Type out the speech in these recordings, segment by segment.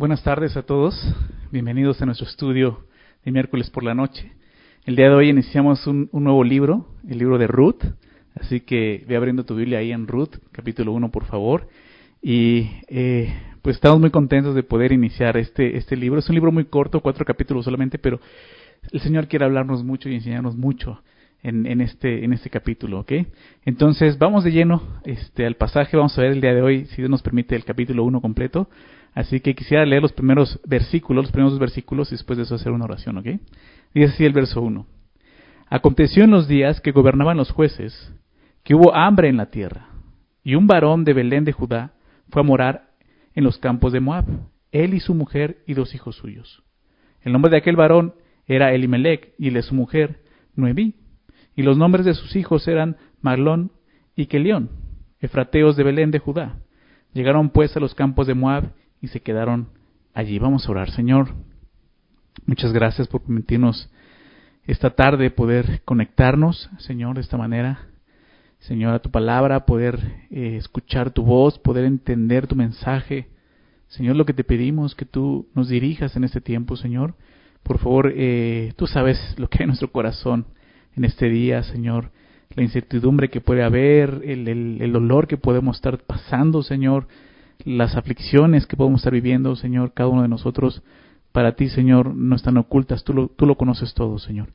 Buenas tardes a todos. Bienvenidos a nuestro estudio de miércoles por la noche. El día de hoy iniciamos un, nuevo libro, el libro de Ruth. Así que ve abriendo tu Biblia ahí en Ruth, capítulo 1, por favor. Y eh, pues estamos muy contentos de poder iniciar este, este libro. Es un libro muy corto, cuatro capítulos solamente, pero el Señor quiere hablarnos mucho y enseñarnos mucho en, en, este, en este capítulo, ¿ok? Entonces, vamos de lleno este, al pasaje, vamos a ver el día de hoy, si Dios nos permite, el capítulo 1 completo. Así que quisiera leer los primeros versículos, los primeros versículos, y después de eso hacer una oración, ¿ok? Dice así el verso 1. Aconteció en los días que gobernaban los jueces, que hubo hambre en la tierra, y un varón de Belén de Judá fue a morar en los campos de Moab, él y su mujer y dos hijos suyos. El nombre de aquel varón era Elimelech, y el de su mujer, Noemí y los nombres de sus hijos eran Marlón y Kelión, efrateos de Belén de Judá. Llegaron pues a los campos de Moab y se quedaron allí. Vamos a orar, Señor. Muchas gracias por permitirnos esta tarde poder conectarnos, Señor, de esta manera. Señor, a tu palabra, poder eh, escuchar tu voz, poder entender tu mensaje. Señor, lo que te pedimos, que tú nos dirijas en este tiempo, Señor. Por favor, eh, tú sabes lo que hay en nuestro corazón en este día, Señor, la incertidumbre que puede haber, el, el, dolor que podemos estar pasando, Señor, las aflicciones que podemos estar viviendo, Señor, cada uno de nosotros, para ti, Señor, no están ocultas, tú lo, tú lo conoces todo, Señor.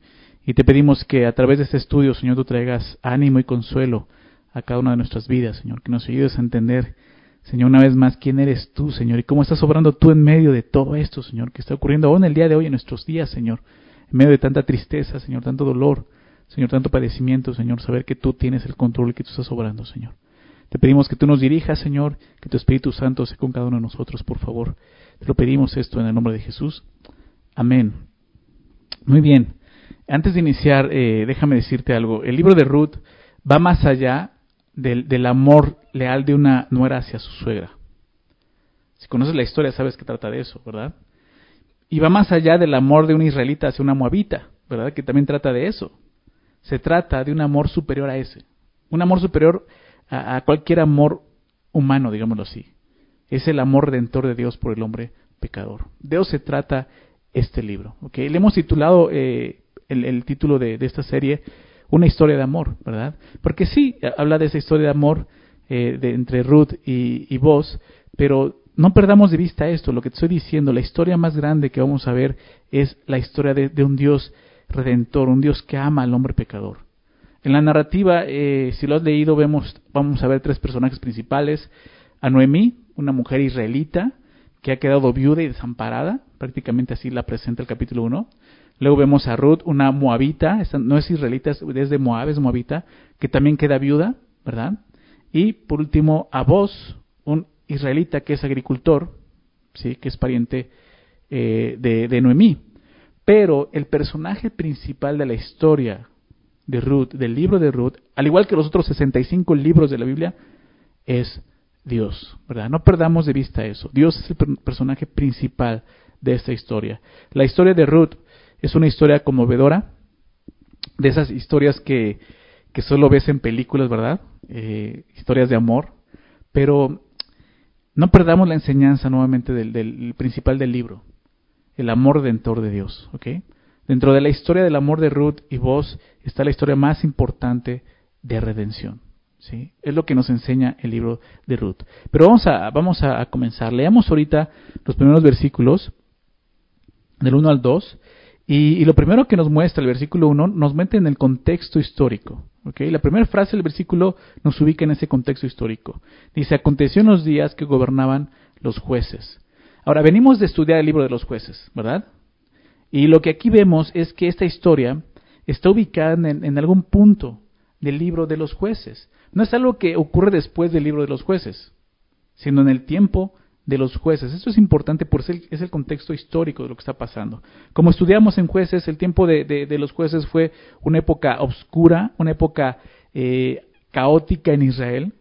Y te pedimos que a través de este estudio, Señor, tú traigas ánimo y consuelo a cada una de nuestras vidas, Señor, que nos ayudes a entender, Señor, una vez más, quién eres tú, Señor, y cómo estás obrando tú en medio de todo esto, Señor, que está ocurriendo aún el día de hoy en nuestros días, Señor, en medio de tanta tristeza, Señor, tanto dolor, Señor, tanto padecimiento, Señor, saber que tú tienes el control y que tú estás obrando, Señor. Te pedimos que tú nos dirijas, Señor, que tu Espíritu Santo sea con cada uno de nosotros, por favor. Te lo pedimos esto en el nombre de Jesús. Amén. Muy bien. Antes de iniciar, eh, déjame decirte algo. El libro de Ruth va más allá del, del amor leal de una nuera hacia su suegra. Si conoces la historia, sabes que trata de eso, ¿verdad? Y va más allá del amor de un israelita hacia una moabita, ¿verdad? Que también trata de eso se trata de un amor superior a ese, un amor superior a, cualquier amor humano, digámoslo así. Es el amor redentor de Dios por el hombre pecador. De eso se trata este libro. ¿okay? Le hemos titulado eh, el, título de, esta serie Una historia de amor, ¿verdad? Porque sí, habla de esa historia de amor eh, de, entre Ruth y, vos, pero no perdamos de vista esto, lo que te estoy diciendo, la historia más grande que vamos a ver es la historia de un Dios redentor, un Dios que ama al hombre pecador. En la narrativa, eh, si lo has leído, vemos, vamos a ver tres personajes principales. A Noemí, una mujer israelita que ha quedado viuda y desamparada, prácticamente así la presenta el capítulo 1. Luego vemos a Ruth, una moabita, no es israelita, es de Moab, es moabita, que también queda viuda, ¿verdad? Y por último, a vos, un israelita que es agricultor, ¿sí? que es pariente eh, de, de Noemí. Pero el personaje principal de la historia de Ruth, del libro de Ruth, al igual que los otros 65 libros de la Biblia, es Dios, ¿verdad? No perdamos de vista eso. Dios es el personaje principal de esta historia. La historia de Ruth es una historia conmovedora, de esas historias que, que solo ves en películas, ¿verdad? Eh, historias de amor, pero no perdamos la enseñanza nuevamente del, del principal del libro el amor redentor de Dios. ¿ok? Dentro de la historia del amor de Ruth y vos está la historia más importante de redención. ¿sí? Es lo que nos enseña el libro de Ruth. Pero vamos a, vamos a comenzar. Leamos ahorita los primeros versículos, del 1 al 2. Y, lo primero que nos muestra el versículo 1 nos mete en el contexto histórico. ¿okay? La primera frase del versículo nos ubica en ese contexto histórico. Dice, aconteció en los días que gobernaban los jueces. Ahora, venimos de estudiar el libro de los jueces, ¿verdad? Y lo que aquí vemos es que esta historia está ubicada en, algún punto del libro de los jueces. No es algo que ocurre después del libro de los jueces, sino en el tiempo de los jueces. Esto es importante porque es el contexto histórico de lo que está pasando. Como estudiamos en jueces, el tiempo de, los jueces fue una época oscura, una época eh, caótica en Israel,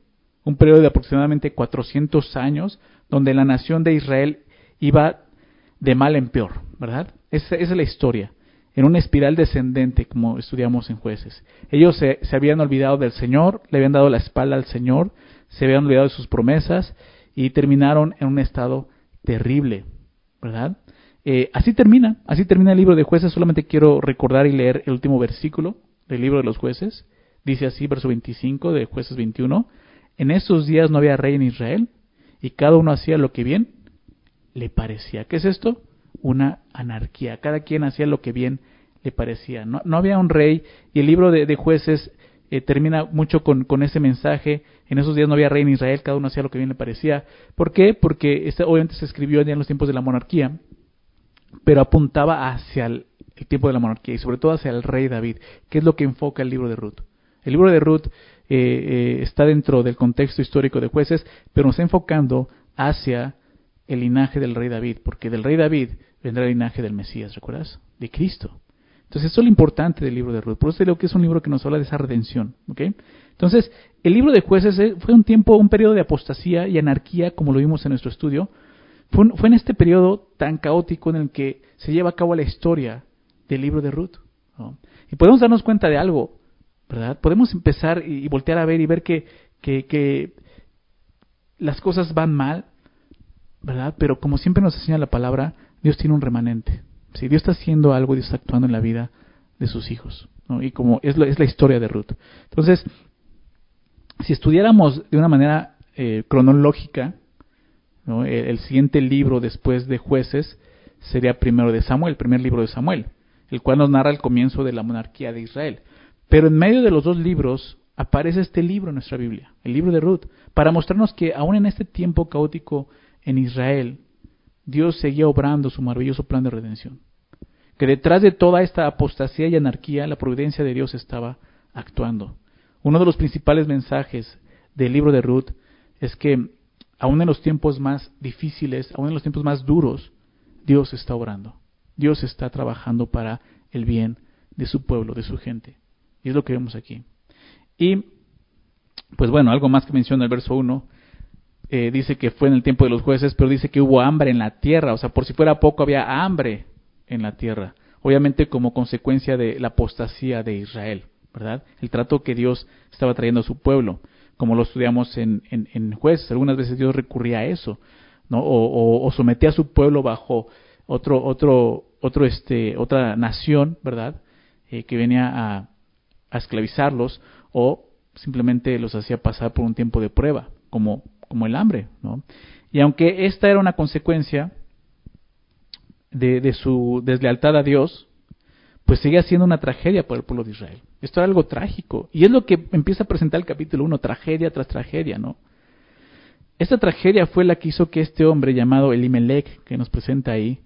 un periodo de aproximadamente 400 años, donde la nación de Israel iba de mal en peor, ¿verdad? Esa, es la historia, en una espiral descendente, como estudiamos en jueces. Ellos se, habían olvidado del Señor, le habían dado la espalda al Señor, se habían olvidado de sus promesas y terminaron en un estado terrible, ¿verdad? Eh, así termina, así termina el libro de jueces. Solamente quiero recordar y leer el último versículo del libro de los jueces. Dice así, verso 25 de jueces 21. En esos días no había rey en Israel y cada uno hacía lo que bien le parecía. ¿Qué es esto? Una anarquía. Cada quien hacía lo que bien le parecía. No, no había un rey y el libro de, jueces eh, termina mucho con, con, ese mensaje. En esos días no había rey en Israel, cada uno hacía lo que bien le parecía. ¿Por qué? Porque este, obviamente se escribió ya en los tiempos de la monarquía, pero apuntaba hacia el, tiempo de la monarquía y sobre todo hacia el rey David, que es lo que enfoca el libro de Ruth. El libro de Ruth eh, eh, está dentro del contexto histórico de jueces, pero nos está enfocando hacia el linaje del rey David, porque del rey David vendrá el linaje del Mesías, ¿recuerdas? De Cristo. Entonces, eso es lo importante del libro de Ruth. Por eso digo que es un libro que nos habla de esa redención. ¿ok? Entonces, el libro de jueces eh, fue un tiempo, un periodo de apostasía y anarquía, como lo vimos en nuestro estudio. Fue, en este periodo tan caótico en el que se lleva a cabo la historia del libro de Ruth. Y podemos darnos cuenta de algo, ¿verdad? Podemos empezar y, voltear a ver y ver que, que, que las cosas van mal, ¿verdad? Pero como siempre nos enseña la palabra, Dios tiene un remanente. Si Dios está haciendo algo, Dios está actuando en la vida de sus hijos. Y como es la, es la historia de Ruth. Entonces, si estudiáramos de una manera eh, cronológica, el, siguiente libro después de jueces sería primero de Samuel, el primer libro de Samuel, el cual nos narra el comienzo de la monarquía de Israel. Pero en medio de los dos libros aparece este libro en nuestra Biblia, el libro de Ruth, para mostrarnos que aún en este tiempo caótico en Israel, Dios seguía obrando su maravilloso plan de redención. Que detrás de toda esta apostasía y anarquía, la providencia de Dios estaba actuando. Uno de los principales mensajes del libro de Ruth es que aún en los tiempos más difíciles, aún en los tiempos más duros, Dios está obrando. Dios está trabajando para el bien de su pueblo, de su gente. Y es lo que vemos aquí. Y, pues bueno, algo más que menciona el verso 1, eh, dice que fue en el tiempo de los jueces, pero dice que hubo hambre en la tierra, o sea, por si fuera poco había hambre en la tierra, obviamente como consecuencia de la apostasía de Israel, ¿verdad? El trato que Dios estaba trayendo a su pueblo, como lo estudiamos en, en, jueces, algunas veces Dios recurría a eso, ¿no? O, sometía a su pueblo bajo otro, otro, otro, este, otra nación, ¿verdad? Eh, que venía a, a esclavizarlos, o simplemente los hacía pasar por un tiempo de prueba, como como el hambre. ¿no? Y aunque esta era una consecuencia de, su deslealtad a Dios, pues seguía siendo una tragedia para el pueblo de Israel. Esto era algo trágico. Y es lo que empieza a presentar el capítulo 1, tragedia tras tragedia, ¿no? Esta tragedia fue la que hizo que este hombre llamado Elimelech, que nos presenta ahí,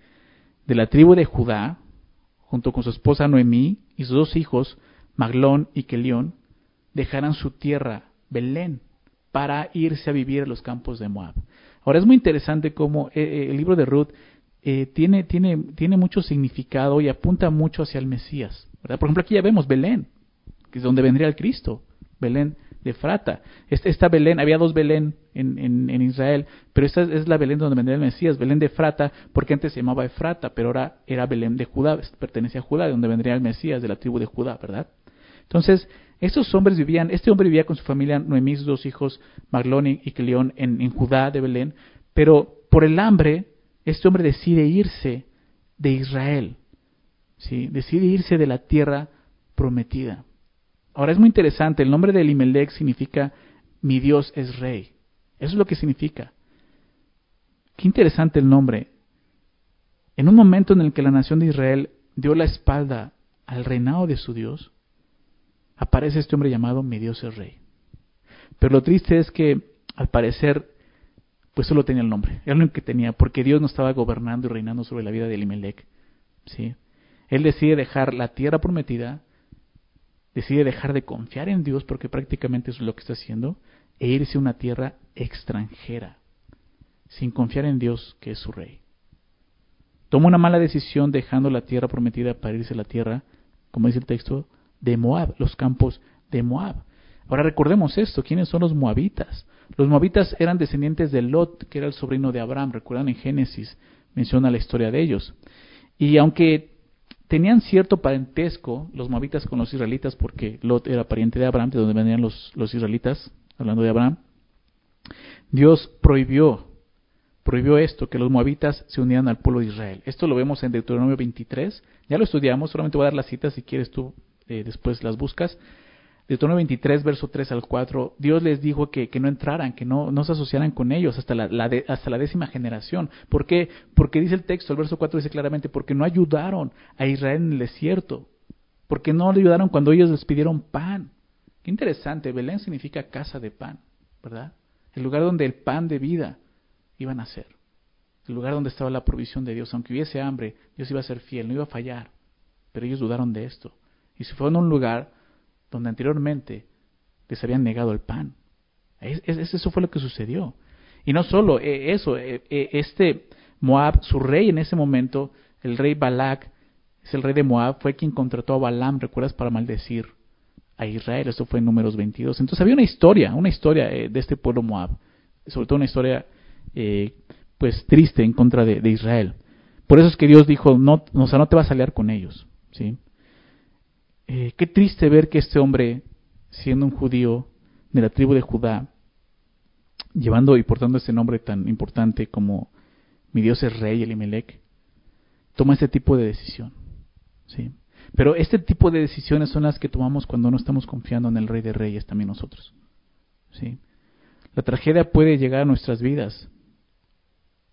de la tribu de Judá, junto con su esposa Noemí y sus dos hijos, Maglón y Kelión, dejaran su tierra, Belén, para irse a vivir a los campos de Moab. Ahora es muy interesante cómo eh, eh, el libro de Ruth eh, tiene, tiene, tiene mucho significado y apunta mucho hacia el Mesías. Por ejemplo, aquí ya vemos Belén, que es donde vendría el Cristo, Belén de Frata. Esta, Belén, había dos Belén en, en, Israel, pero esta es la Belén donde vendría el Mesías, Belén de Frata, porque antes se llamaba Efrata, pero ahora era Belén de Judá, pertenecía a Judá, de donde vendría el Mesías, de la tribu de Judá, ¿verdad? Entonces, estos hombres vivían, este hombre vivía con su familia, Noemí, sus dos hijos, Maglón y Cleón, en, en Judá de Belén, pero por el hambre, este hombre decide irse de Israel, ¿sí? decide irse de la tierra prometida. Ahora es muy interesante, el nombre de Elimelech significa mi Dios es rey. Eso es lo que significa. Qué interesante el nombre. En un momento en el que la nación de Israel dio la espalda al reinado de su Dios, aparece este hombre llamado mi Dios es rey. Pero lo triste es que al parecer pues solo tenía el nombre, era lo único que tenía, porque Dios no estaba gobernando y reinando sobre la vida de Elimelech. ¿sí? Él decide dejar la tierra prometida, decide dejar de confiar en Dios, porque prácticamente eso es lo que está haciendo, e irse a una tierra extranjera, sin confiar en Dios que es su rey. Toma una mala decisión dejando la tierra prometida para irse a la tierra, como dice el texto, de Moab, los campos de Moab. Ahora recordemos esto, ¿quiénes son los moabitas? Los moabitas eran descendientes de Lot, que era el sobrino de Abraham, recuerdan en Génesis, menciona la historia de ellos. Y aunque tenían cierto parentesco los moabitas con los israelitas, porque Lot era pariente de Abraham, de donde venían los, los israelitas, hablando de Abraham, Dios prohibió, prohibió esto, que los moabitas se unieran al pueblo de Israel. Esto lo vemos en Deuteronomio 23, ya lo estudiamos, solamente voy a dar las citas si quieres tú eh, después las buscas. Deuteronomio 23, verso 3 al 4, Dios les dijo que, que no entraran, que no, no, se asociaran con ellos hasta la, hasta la décima generación. ¿Por qué? Porque dice el texto, el verso 4 dice claramente, porque no ayudaron a Israel en el desierto, porque no le ayudaron cuando ellos les pidieron pan. Qué interesante, Belén significa casa de pan, ¿verdad? El lugar donde el pan de vida iba a nacer. El lugar donde estaba la provisión de Dios. Aunque hubiese hambre, Dios iba a ser fiel, no iba a fallar. Pero ellos dudaron de esto. Y se fueron a un lugar donde anteriormente les habían negado el pan. Eso fue lo que sucedió. Y no solo eh, eso, eh, eh, este Moab, su rey en ese momento, el rey Balak, es el rey de Moab, fue quien contrató a Balaam, ¿recuerdas? Para maldecir a Israel. Esto fue en números 22. Entonces había una historia, una historia de este pueblo Moab. Sobre todo una historia pues triste en contra de, Israel. Por eso es que Dios dijo, no, o sea, no te vas a aliar con ellos. ¿sí? Eh, qué triste ver que este hombre, siendo un judío de la tribu de Judá, llevando y portando ese nombre tan importante como mi Dios es rey, Elimelech, toma este tipo de decisión. ¿sí? Pero este tipo de decisiones son las que tomamos cuando no estamos confiando en el rey de reyes, también nosotros. ¿sí? La tragedia puede llegar a nuestras vidas,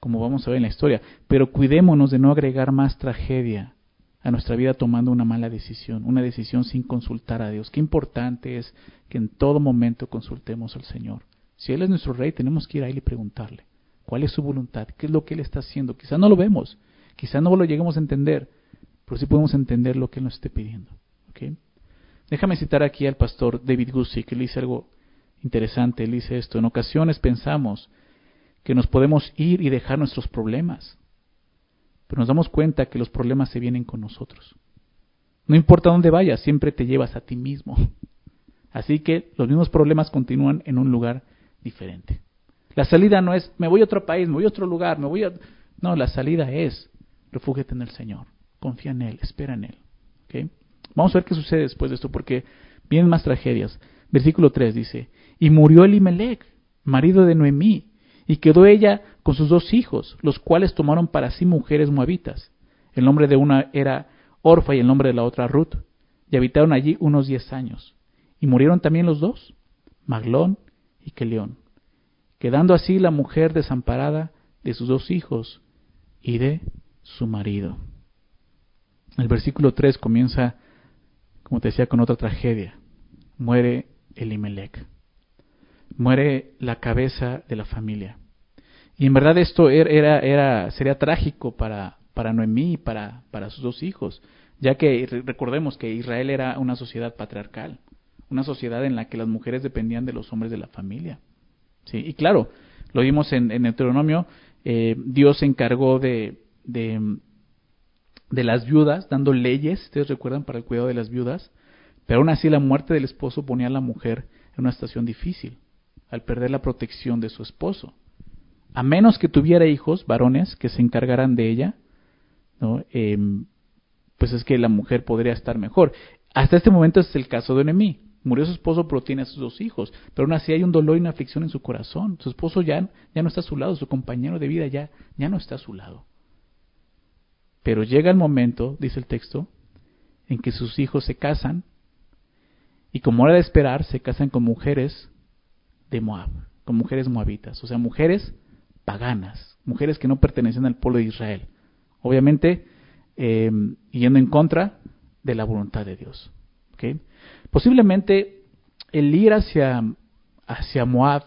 como vamos a ver en la historia, pero cuidémonos de no agregar más tragedia a nuestra vida tomando una mala decisión, una decisión sin consultar a Dios. Qué importante es que en todo momento consultemos al Señor. Si Él es nuestro Rey, tenemos que ir a Él y preguntarle cuál es su voluntad, qué es lo que Él está haciendo. Quizá no lo vemos, quizá no lo lleguemos a entender, pero sí podemos entender lo que Él nos esté pidiendo. Déjame citar aquí al pastor David Gussie, que le dice algo interesante. Él dice esto, en ocasiones pensamos que nos podemos ir y dejar nuestros problemas, pero nos damos cuenta que los problemas se vienen con nosotros. No importa dónde vayas, siempre te llevas a ti mismo. Así que los mismos problemas continúan en un lugar diferente. La salida no es, me voy a otro país, me voy a otro lugar, me voy a... No, la salida es, refúgete en el Señor, confía en Él, espera en Él. ¿Okay? Vamos a ver qué sucede después de esto, porque vienen más tragedias. Versículo 3 dice, y murió Elimelech, marido de Noemí, y quedó ella con sus dos hijos, los cuales tomaron para sí mujeres moabitas. El nombre de una era Orfa y el nombre de la otra Ruth, y habitaron allí unos diez años. Y murieron también los dos, Maglón y Kelión, quedando así la mujer desamparada de sus dos hijos y de su marido. El versículo 3 comienza, como te decía, con otra tragedia. Muere Elimelech muere la cabeza de la familia. Y en verdad esto er, era, era, sería trágico para, para Noemí y para, para sus dos hijos, ya que recordemos que Israel era una sociedad patriarcal, una sociedad en la que las mujeres dependían de los hombres de la familia. ¿sí? Y claro, lo vimos en, en Deuteronomio, eh, Dios se encargó de, de, de las viudas, dando leyes, ustedes recuerdan, para el cuidado de las viudas, pero aún así la muerte del esposo ponía a la mujer en una situación difícil al perder la protección de su esposo. A menos que tuviera hijos varones que se encargaran de ella, ¿no? Em, pues es que la mujer podría estar mejor. Hasta este momento es el caso de Noemí. Murió su esposo, pero tiene a sus dos hijos. Pero aún así hay un dolor y una aflicción en su corazón. Su esposo ya, ya no está a su lado, su compañero de vida ya, ya no está a su lado. Pero llega el momento, dice el texto, en que sus hijos se casan y como era de esperar, se casan con mujeres de Moab, con mujeres moabitas, o sea, mujeres paganas, mujeres que no pertenecen al pueblo de Israel. Obviamente, eh, yendo en contra de la voluntad de Dios. Posiblemente el ir hacia, hacia Moab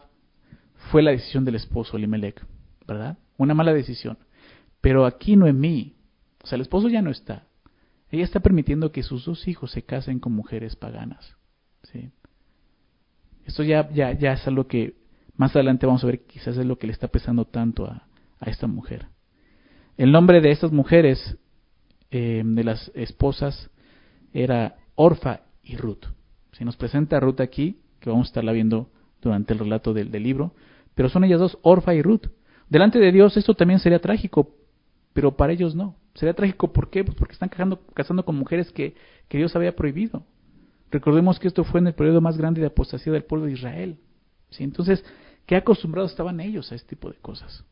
fue la decisión del esposo Elimelech, ¿verdad? Una mala decisión. Pero aquí Noemí, o sea, el esposo ya no está. Ella está permitiendo que sus dos hijos se casen con mujeres paganas. ¿sí? Esto ya, ya, ya es algo que más adelante vamos a ver, quizás es lo que le está pesando tanto a, esta mujer. El nombre de estas mujeres, eh, de las esposas, era Orfa y Ruth. Se nos presenta Ruth aquí, que vamos a estarla viendo durante el relato del, libro, pero son ellas dos, Orfa y Ruth. Delante de Dios esto también sería trágico, pero para ellos no. Sería trágico, ¿por qué? Pues porque están casando, casando con mujeres que, que Dios había prohibido. Recordemos que esto fue en el periodo más grande de apostasía del pueblo de Israel. ¿sí? Entonces, ¿qué acostumbrados estaban ellos a este tipo de cosas?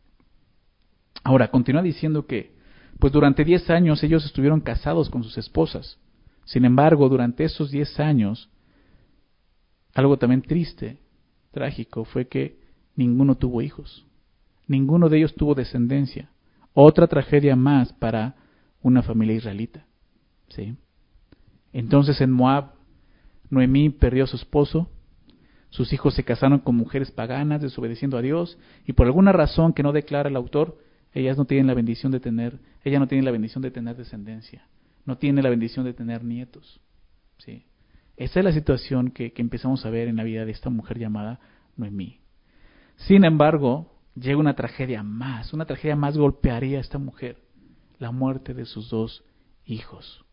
Ahora, continúa diciendo que, pues durante diez años ellos estuvieron casados con sus esposas. Sin embargo, durante esos diez años, algo también triste, trágico, fue que ninguno tuvo hijos. Ninguno de ellos tuvo descendencia. Otra tragedia más para una familia israelita. ¿sí? Entonces en Moab, Noemí perdió a su esposo, sus hijos se casaron con mujeres paganas, desobedeciendo a Dios, y por alguna razón que no declara el autor, ellas no tienen la bendición de tener, ella no tiene la bendición de tener descendencia, no tiene la bendición de tener nietos. ¿sí? Esa es la situación que, que empezamos a ver en la vida de esta mujer llamada Noemí. Sin embargo, llega una tragedia más, una tragedia más golpearía a esta mujer, la muerte de sus dos hijos.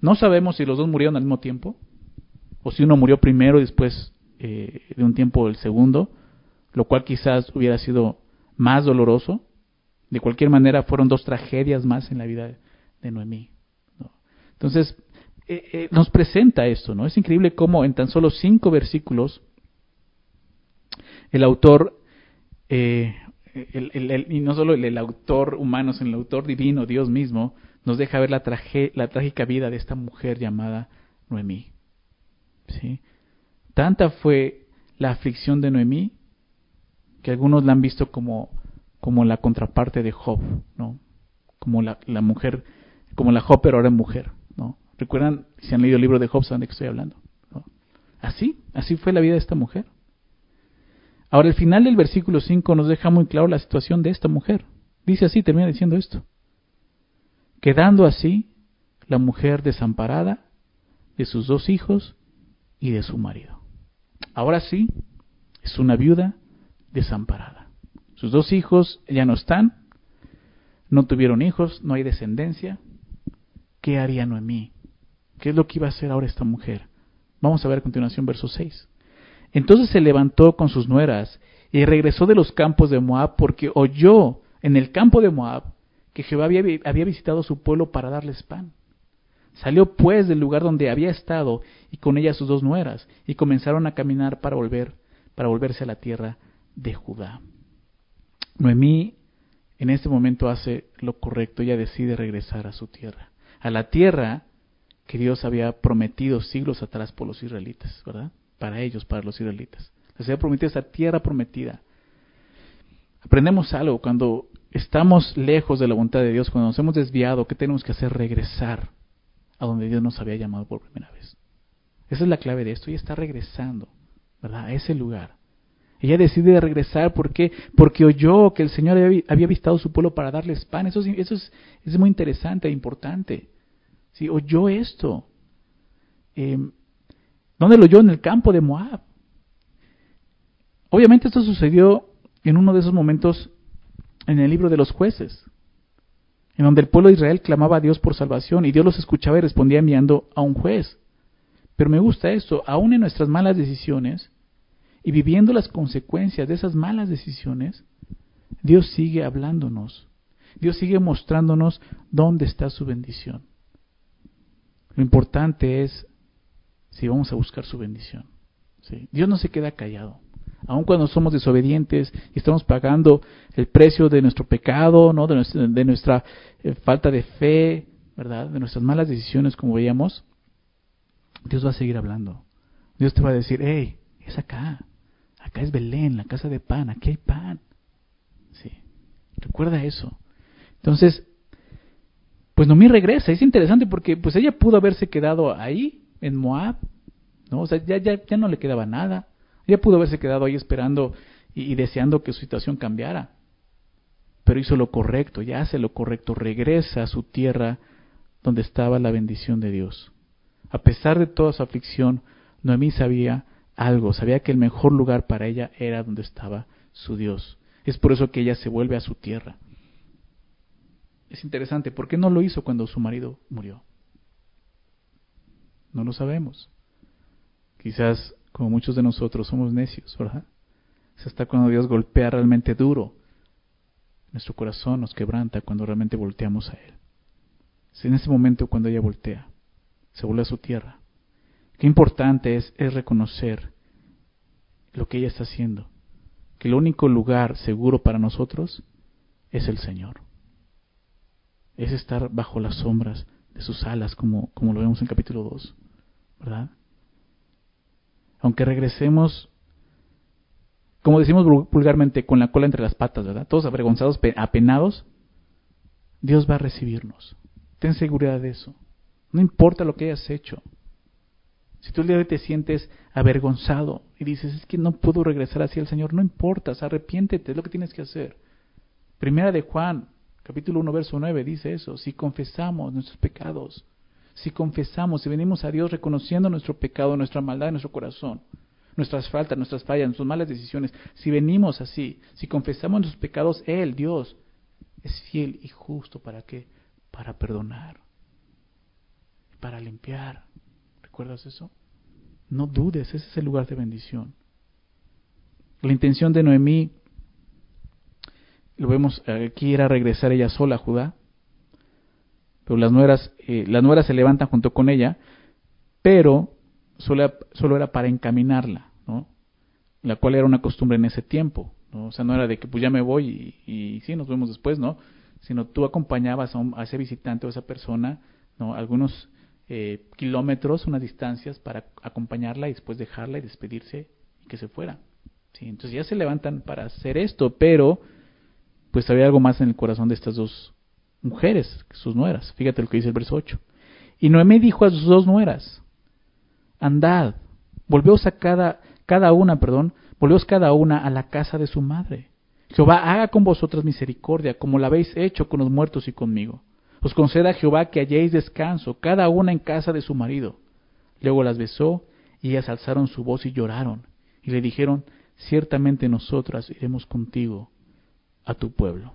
No sabemos si los dos murieron al mismo tiempo, o si uno murió primero y después eh, de un tiempo el segundo, lo cual quizás hubiera sido más doloroso. De cualquier manera, fueron dos tragedias más en la vida de Noemí. Entonces, eh, eh, nos presenta esto, ¿no? Es increíble cómo en tan solo cinco versículos el autor, y no solo el, autor humano, sino el autor divino, Dios mismo, nos deja ver la, la trágica vida de esta mujer llamada Noemí. ¿Sí? Tanta fue la aflicción de Noemí que algunos la han visto como, como la contraparte de Job, ¿no? Como la, mujer, como la Job, pero ahora mujer, ¿no? ¿Recuerdan, si han leído el libro de Job, saben de qué estoy hablando? Así, así fue la vida de esta mujer. Ahora, el final del versículo 5 nos deja muy claro la situación de esta mujer. Dice así, termina diciendo esto. Quedando así la mujer desamparada de sus dos hijos y de su marido. Ahora sí, es una viuda desamparada. Sus dos hijos ya no están, no tuvieron hijos, no hay descendencia. ¿Qué haría Noemí? ¿Qué es lo que iba a hacer ahora esta mujer? Vamos a ver a continuación verso 6. Entonces se levantó con sus nueras y regresó de los campos de Moab porque oyó en el campo de Moab que Jehová había, había visitado su pueblo para darles pan. Salió pues del lugar donde había estado y con ella sus dos nueras y comenzaron a caminar para volver para volverse a la tierra de Judá. Noemí en este momento hace lo correcto, ella decide regresar a su tierra, a la tierra que Dios había prometido siglos atrás por los israelitas, ¿verdad? Para ellos, para los israelitas. Les había prometido esa tierra prometida. Aprendemos algo cuando estamos lejos de la voluntad de Dios, cuando nos hemos desviado, ¿qué tenemos que hacer? Regresar a donde Dios nos había llamado por primera vez. Esa es la clave de esto. Ella está regresando, ¿verdad? A ese lugar. Ella decide regresar porque, porque oyó que el Señor había, visitado su pueblo para darles pan. Eso, eso es, es, muy interesante e importante. ¿Sí? Oyó esto. Eh, ¿Dónde lo oyó? En el campo de Moab. Obviamente esto sucedió en uno de esos momentos en el libro de los jueces en donde el pueblo de Israel clamaba a Dios por salvación y Dios los escuchaba y respondía enviando a un juez. Pero me gusta esto, aún en nuestras malas decisiones y viviendo las consecuencias de esas malas decisiones, Dios sigue hablándonos. Dios sigue mostrándonos dónde está su bendición. Lo importante es si vamos a buscar su bendición. Dios no se queda callado aun cuando somos desobedientes y estamos pagando el precio de nuestro pecado, ¿no? de, nuestra, eh, falta de fe, ¿verdad? De nuestras malas decisiones, como veíamos, Dios va a seguir hablando. Dios te va a decir, hey, es acá, acá es Belén, la casa de pan, aquí hay pan. Sí, recuerda eso. Entonces, pues Noemí regresa, es interesante porque pues ella pudo haberse quedado ahí, en Moab, ¿no? O sea, ya, ya, ya no le quedaba nada. Ella pudo haberse quedado ahí esperando y, deseando que su situación cambiara. Pero hizo lo correcto, ya hace lo correcto, regresa a su tierra donde estaba la bendición de Dios. A pesar de toda su aflicción, Noemí sabía algo, sabía que el mejor lugar para ella era donde estaba su Dios. Es por eso que ella se vuelve a su tierra. Es interesante, ¿por qué no lo hizo cuando su marido murió? No lo sabemos. Quizás como muchos de nosotros somos necios, ¿verdad? Es hasta cuando Dios golpea realmente duro. Nuestro corazón nos quebranta cuando realmente volteamos a Él. Es en ese momento cuando ella voltea, se vuelve a su tierra. Qué importante es, es reconocer lo que ella está haciendo. Que el único lugar seguro para nosotros es el Señor. Es estar bajo las sombras de sus alas, como, como lo vemos en capítulo 2, ¿verdad? Aunque regresemos, como decimos vulgarmente, con la cola entre las patas, ¿verdad? Todos avergonzados, apenados, Dios va a recibirnos. Ten seguridad de eso. No importa lo que hayas hecho. Si tú el día de hoy te sientes avergonzado y dices, es que no puedo regresar hacia el Señor, no importa, arrepiéntete, es lo que tienes que hacer. Primera de Juan, capítulo 1, verso 9, dice eso, si confesamos nuestros pecados, si confesamos, si venimos a Dios reconociendo nuestro pecado, nuestra maldad nuestro corazón, nuestras faltas, nuestras fallas, nuestras malas decisiones, si venimos así, si confesamos nuestros pecados, Él, Dios, es fiel y justo para qué? Para perdonar, para limpiar. ¿Recuerdas eso? No dudes, ese es el lugar de bendición. La intención de Noemí, lo vemos aquí, era regresar ella sola a Judá, pero las nueras, eh, las nueras se levantan junto con ella, pero solo, solo era para encaminarla, ¿no? la cual era una costumbre en ese tiempo. O sea, no era de que pues ya me voy y, sí, nos vemos después, ¿no? Sino tú acompañabas a, ese visitante o a esa persona, ¿no? Algunos eh, kilómetros, unas distancias para acompañarla y después dejarla y despedirse y que se fuera. ¿sí? Entonces ya se levantan para hacer esto, pero pues había algo más en el corazón de estas dos mujeres, sus nueras. Fíjate lo que dice el verso 8. Y Noemí dijo a sus dos nueras, andad, volveos a cada, cada una, perdón, Volveos cada una a la casa de su madre. Jehová haga con vosotras misericordia, como la habéis hecho con los muertos y conmigo. Os conceda Jehová que halléis descanso, cada una en casa de su marido. Luego las besó, y ellas alzaron su voz y lloraron, y le dijeron, ciertamente nosotras iremos contigo a tu pueblo.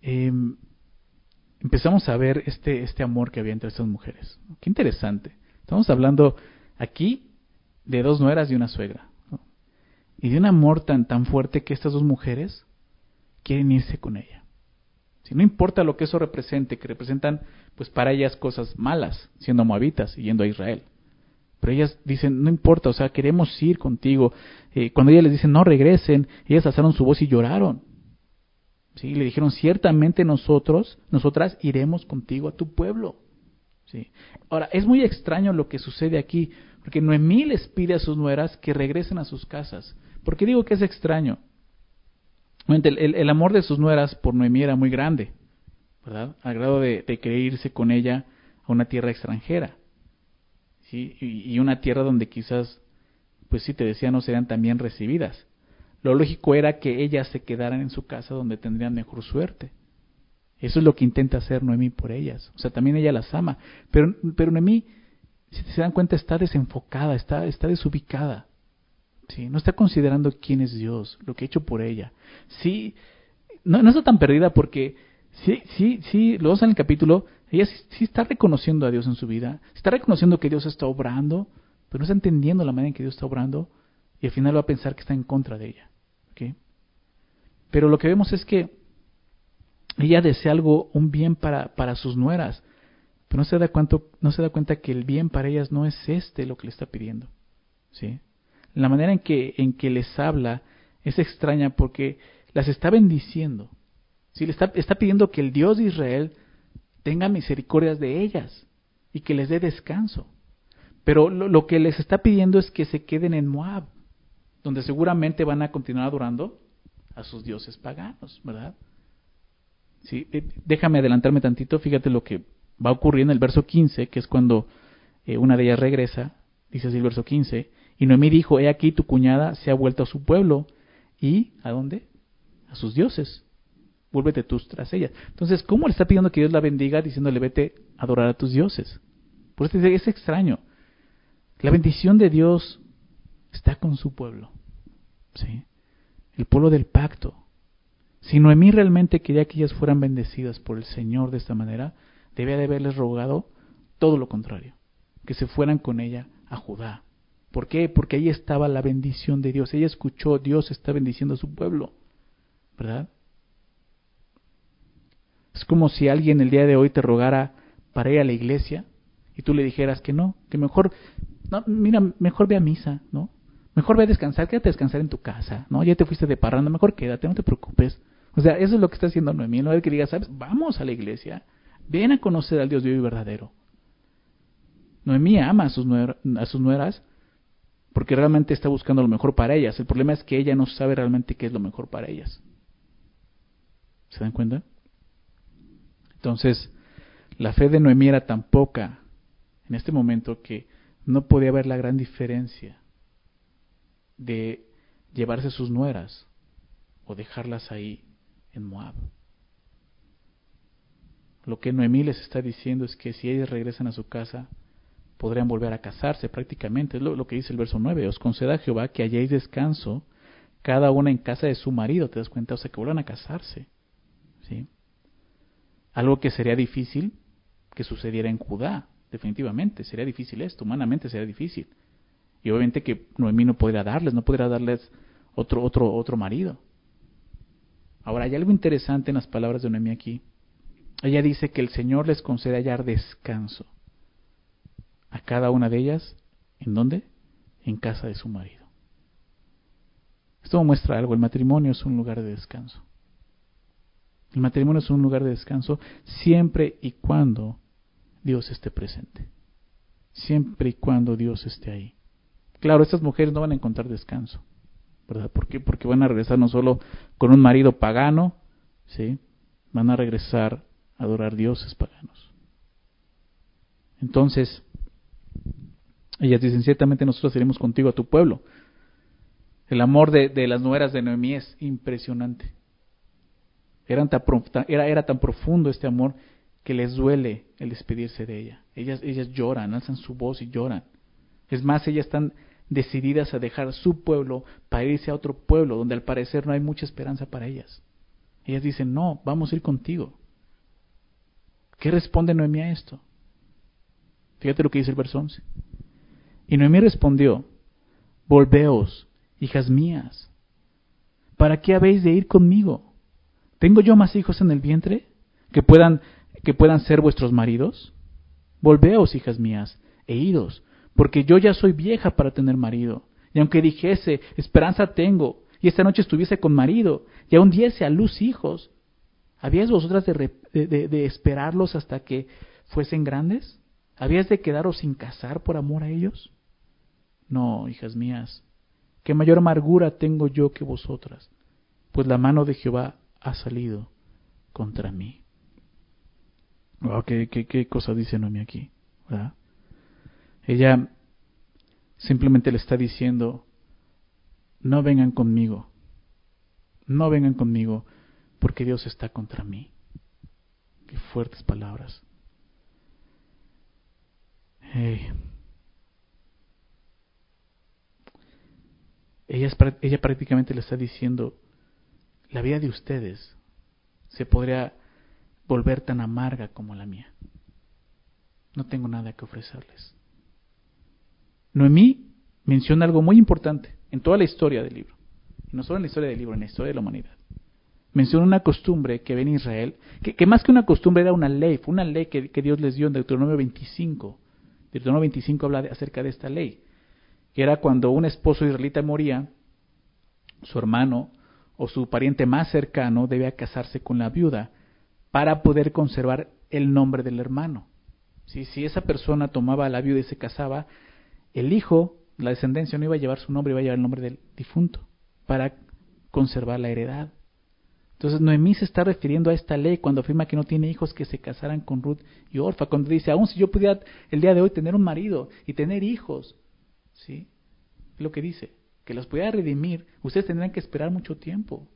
Em, empezamos a ver este, este amor que había entre estas mujeres. Qué interesante. Estamos hablando aquí de dos nueras y una suegra. Y de un amor tan, tan fuerte que estas dos mujeres quieren irse con ella. Si no importa lo que eso represente, que representan pues para ellas cosas malas, siendo moabitas y yendo a Israel. Pero ellas dicen, no importa, o sea, queremos ir contigo. Eh, cuando ellas les dicen, no regresen, ellas alzaron su voz y lloraron. ¿Sí? Le dijeron, ciertamente nosotros, nosotras iremos contigo a tu pueblo. ¿Sí? Ahora, es muy extraño lo que sucede aquí, porque Noemí les pide a sus nueras que regresen a sus casas. ¿Por qué digo que es extraño? El, amor de sus nueras por Noemí era muy grande, ¿verdad? Al grado de, querer irse con ella a una tierra extranjera. ¿sí? Y, una tierra donde quizás, pues sí te decía, no serían tan bien recibidas. Lo lógico era que ellas se quedaran en su casa donde tendrían mejor suerte. Eso es lo que intenta hacer Noemí por ellas. O sea, también ella las ama. Pero, pero Noemí si se dan cuenta, está desenfocada, está, está desubicada. ¿sí? No está considerando quién es Dios, lo que ha hecho por ella. Sí, no, no está tan perdida porque sí, sí, sí, lo vemos en el capítulo, ella sí, está reconociendo a Dios en su vida, está reconociendo que Dios está obrando, pero no está entendiendo la manera en que Dios está obrando y al final va a pensar que está en contra de ella. Pero lo que vemos es que ella desea algo, un bien para, para sus nueras. Pero no se, da cuánto, no se da cuenta que el bien para ellas no es este lo que le está pidiendo. ¿sí? La manera en que, en que les habla es extraña porque las está bendiciendo. ¿sí? Le está, está pidiendo que el Dios de Israel tenga misericordias de ellas y que les dé descanso. Pero lo, lo, que les está pidiendo es que se queden en Moab, donde seguramente van a continuar adorando a sus dioses paganos, ¿verdad? Sí, eh, déjame adelantarme tantito, fíjate lo que va a ocurrir en el verso 15, que es cuando eh, una de ellas regresa, dice así el verso 15, y Noemí dijo, he aquí tu cuñada se ha vuelto a su pueblo, y ¿a dónde? A sus dioses. Vuélvete tú tras ella. Entonces, ¿cómo le está pidiendo que Dios la bendiga diciéndole vete a adorar a tus dioses? Por eso es extraño. La bendición de Dios está con su pueblo. ¿Sí? El pueblo del pacto. Si Noemí realmente quería que ellas fueran bendecidas por el Señor de esta manera, debía de haberles rogado todo lo contrario, que se fueran con ella a Judá. ¿Por qué? Porque ahí estaba la bendición de Dios. Ella escuchó, Dios está bendiciendo a su pueblo, ¿verdad? Es como si alguien el día de hoy te rogara para ir a la iglesia y tú le dijeras que no, que mejor, mira, mejor ve a misa, ¿no? Mejor ve a descansar, quédate a descansar en tu casa, ¿no? Ya te fuiste de parranda, mejor quédate, no te preocupes. O sea, eso es lo que está haciendo Noemí. No es que diga, ¿sabes? Vamos a la iglesia. Ven a conocer al Dios vivo y verdadero. Noemí ama a sus, a sus nueras porque realmente está buscando lo mejor para ellas. El problema es que ella no sabe realmente qué es lo mejor para ellas. ¿Se dan cuenta? Entonces, la fe de Noemí era tan poca en este momento que no podía ver la gran diferencia de llevarse sus nueras o dejarlas ahí en Moab. Lo que Noemí les está diciendo es que si ellas regresan a su casa, podrían volver a casarse prácticamente. Es lo, que dice el verso 9. Os conceda Jehová que hayáis descanso, cada una en casa de su marido. ¿Te das cuenta? O sea, que vuelvan a casarse. ¿Sí? Algo que sería difícil que sucediera en Judá, definitivamente. Sería difícil esto, humanamente sería difícil. Y obviamente que Noemí no podría darles, no podría darles otro, otro, otro marido. Ahora, hay algo interesante en las palabras de Noemí aquí. Ella dice que el Señor les concede hallar descanso a cada una de ellas, ¿en dónde? En casa de su marido. Esto muestra algo, el matrimonio es un lugar de descanso. El matrimonio es un lugar de descanso siempre y cuando Dios esté presente. Siempre y cuando Dios esté ahí. Claro, estas mujeres no van a encontrar descanso. ¿Verdad? ¿Por qué? Porque van a regresar no solo con un marido pagano, ¿sí? Van a regresar a adorar dioses paganos. Entonces, ellas dicen, ciertamente nosotros iremos contigo a tu pueblo. El amor de, las nueras de Noemí es impresionante. Eran tan, era, era tan profundo este amor que les duele el despedirse de ella. Ellas, ellas lloran, alzan su voz y lloran. Es más, ellas están decididas a dejar su pueblo para irse a otro pueblo donde al parecer no hay mucha esperanza para ellas. Ellas dicen, no, vamos a ir contigo. ¿Qué responde Noemí a esto? Fíjate lo que dice el verso 11. Y Noemí respondió, Volveos, hijas mías, ¿para qué habéis de ir conmigo? ¿Tengo yo más hijos en el vientre que puedan, que puedan ser vuestros maridos? Volveos, hijas mías, e idos, porque yo ya soy vieja para tener marido. Y aunque dijese, esperanza tengo, y esta noche estuviese con marido, y aún diese a luz hijos, ¿habíais vosotras de, esperarlos hasta que fuesen grandes? ¿Habías de quedaros sin casar por amor a ellos? No, hijas mías, qué mayor amargura tengo yo que vosotras, pues la mano de Jehová ha salido contra mí. Oh, qué, qué, qué cosa dice Noemi aquí, ¿verdad? Ella simplemente le está diciendo, no vengan conmigo, no vengan conmigo, porque Dios está contra mí. Qué fuertes palabras. Ella, ella prácticamente le está diciendo, la vida de ustedes se podría volver tan amarga como la mía. No tengo nada que ofrecerles. Noemí menciona algo muy importante en toda la historia del libro, no solo en la historia del libro, en la historia de la humanidad. Menciona una costumbre que ve en Israel, que, más que una costumbre era una ley, fue una ley que, Dios les dio en Deuteronomio 25. Deuteronomio 25 habla acerca de esta ley que era cuando un esposo israelita moría, su hermano o su pariente más cercano debía casarse con la viuda para poder conservar el nombre del hermano. Si esa persona tomaba a la viuda y se casaba, el hijo, la descendencia no iba a llevar su nombre, iba a llevar el nombre del difunto para conservar la heredad. Entonces Noemí se está refiriendo a esta ley cuando afirma que no tiene hijos que se casaran con Ruth y Orfa, cuando dice, aún si yo pudiera el día de hoy tener un marido y tener hijos, ¿Sí? Es lo que dice, que los pueda redimir, ustedes tendrán que esperar mucho tiempo.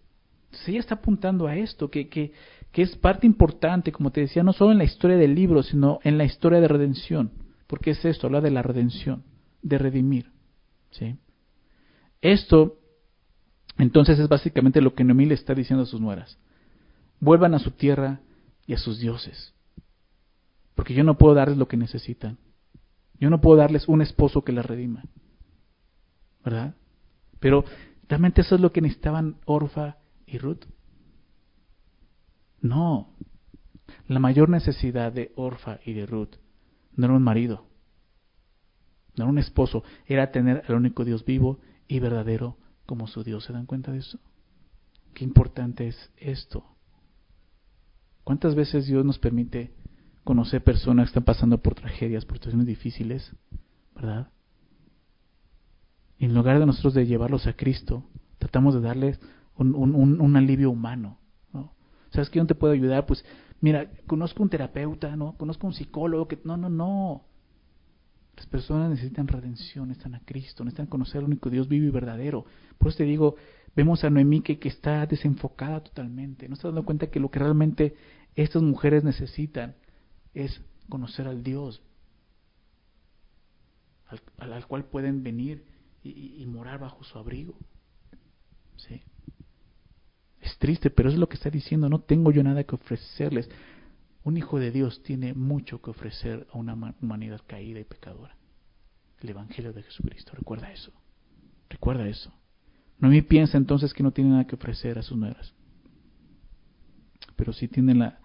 Entonces ella está apuntando a esto, que, que, que es parte importante, como te decía, no solo en la historia del libro, sino en la historia de redención. Porque es esto, habla de la redención, de redimir. ¿sí? Esto, entonces, es básicamente lo que Noemí le está diciendo a sus nueras. Vuelvan a su tierra y a sus dioses. Porque yo no puedo darles lo que necesitan. Yo no puedo darles un esposo que las redima. ¿Verdad? Pero realmente eso es lo que necesitaban Orfa y Ruth. No. La mayor necesidad de Orfa y de Ruth no era un marido, no era un esposo, era tener al único Dios vivo y verdadero como su Dios. ¿Se dan cuenta de eso? Qué importante es esto. ¿Cuántas veces Dios nos permite conocer personas que están pasando por tragedias, por situaciones difíciles, ¿verdad? Y en lugar de nosotros de llevarlos a Cristo, tratamos de darles un, un, un alivio humano. ¿no? ¿Sabes que yo no te puedo ayudar? Pues mira, conozco un terapeuta, ¿no? Conozco un psicólogo que... No, no, no. Las personas necesitan redención, necesitan a Cristo, necesitan conocer al único Dios vivo y verdadero. Por eso te digo, vemos a Noemí que, está desenfocada totalmente. No está dando cuenta que lo que realmente estas mujeres necesitan es conocer al Dios al, al cual pueden venir y, y, morar bajo su abrigo. ¿Sí? Es triste, pero es lo que está diciendo. No tengo yo nada que ofrecerles. Un hijo de Dios tiene mucho que ofrecer a una humanidad caída y pecadora. El Evangelio de Jesucristo. Recuerda eso. Recuerda eso. Noemí piensa entonces que no tiene nada que ofrecer a sus nueras. Pero sí tiene la,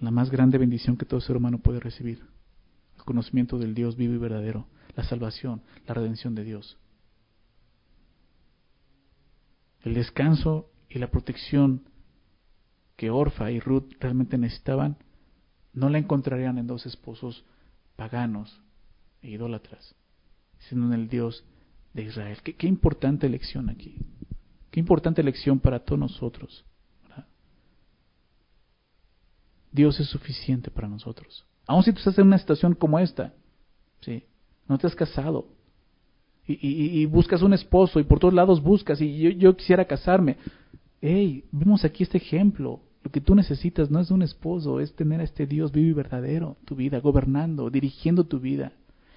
la más grande bendición que todo ser humano puede recibir. El conocimiento del Dios vivo y verdadero. La salvación, la redención de Dios. El descanso y la protección que Orfa y Ruth realmente necesitaban no la encontrarían en dos esposos paganos e idólatras, sino en el Dios de Israel. Qué, importante lección aquí. Qué importante lección para todos nosotros. Dios es suficiente para nosotros. Aun si tú estás en una situación como esta, ¿sí? no te has casado y, y, y buscas un esposo y por todos lados buscas y yo, yo quisiera casarme. Hey, vemos aquí este ejemplo. Lo que tú necesitas no es un esposo, es tener a este Dios vivo y verdadero, tu vida, gobernando, dirigiendo tu vida.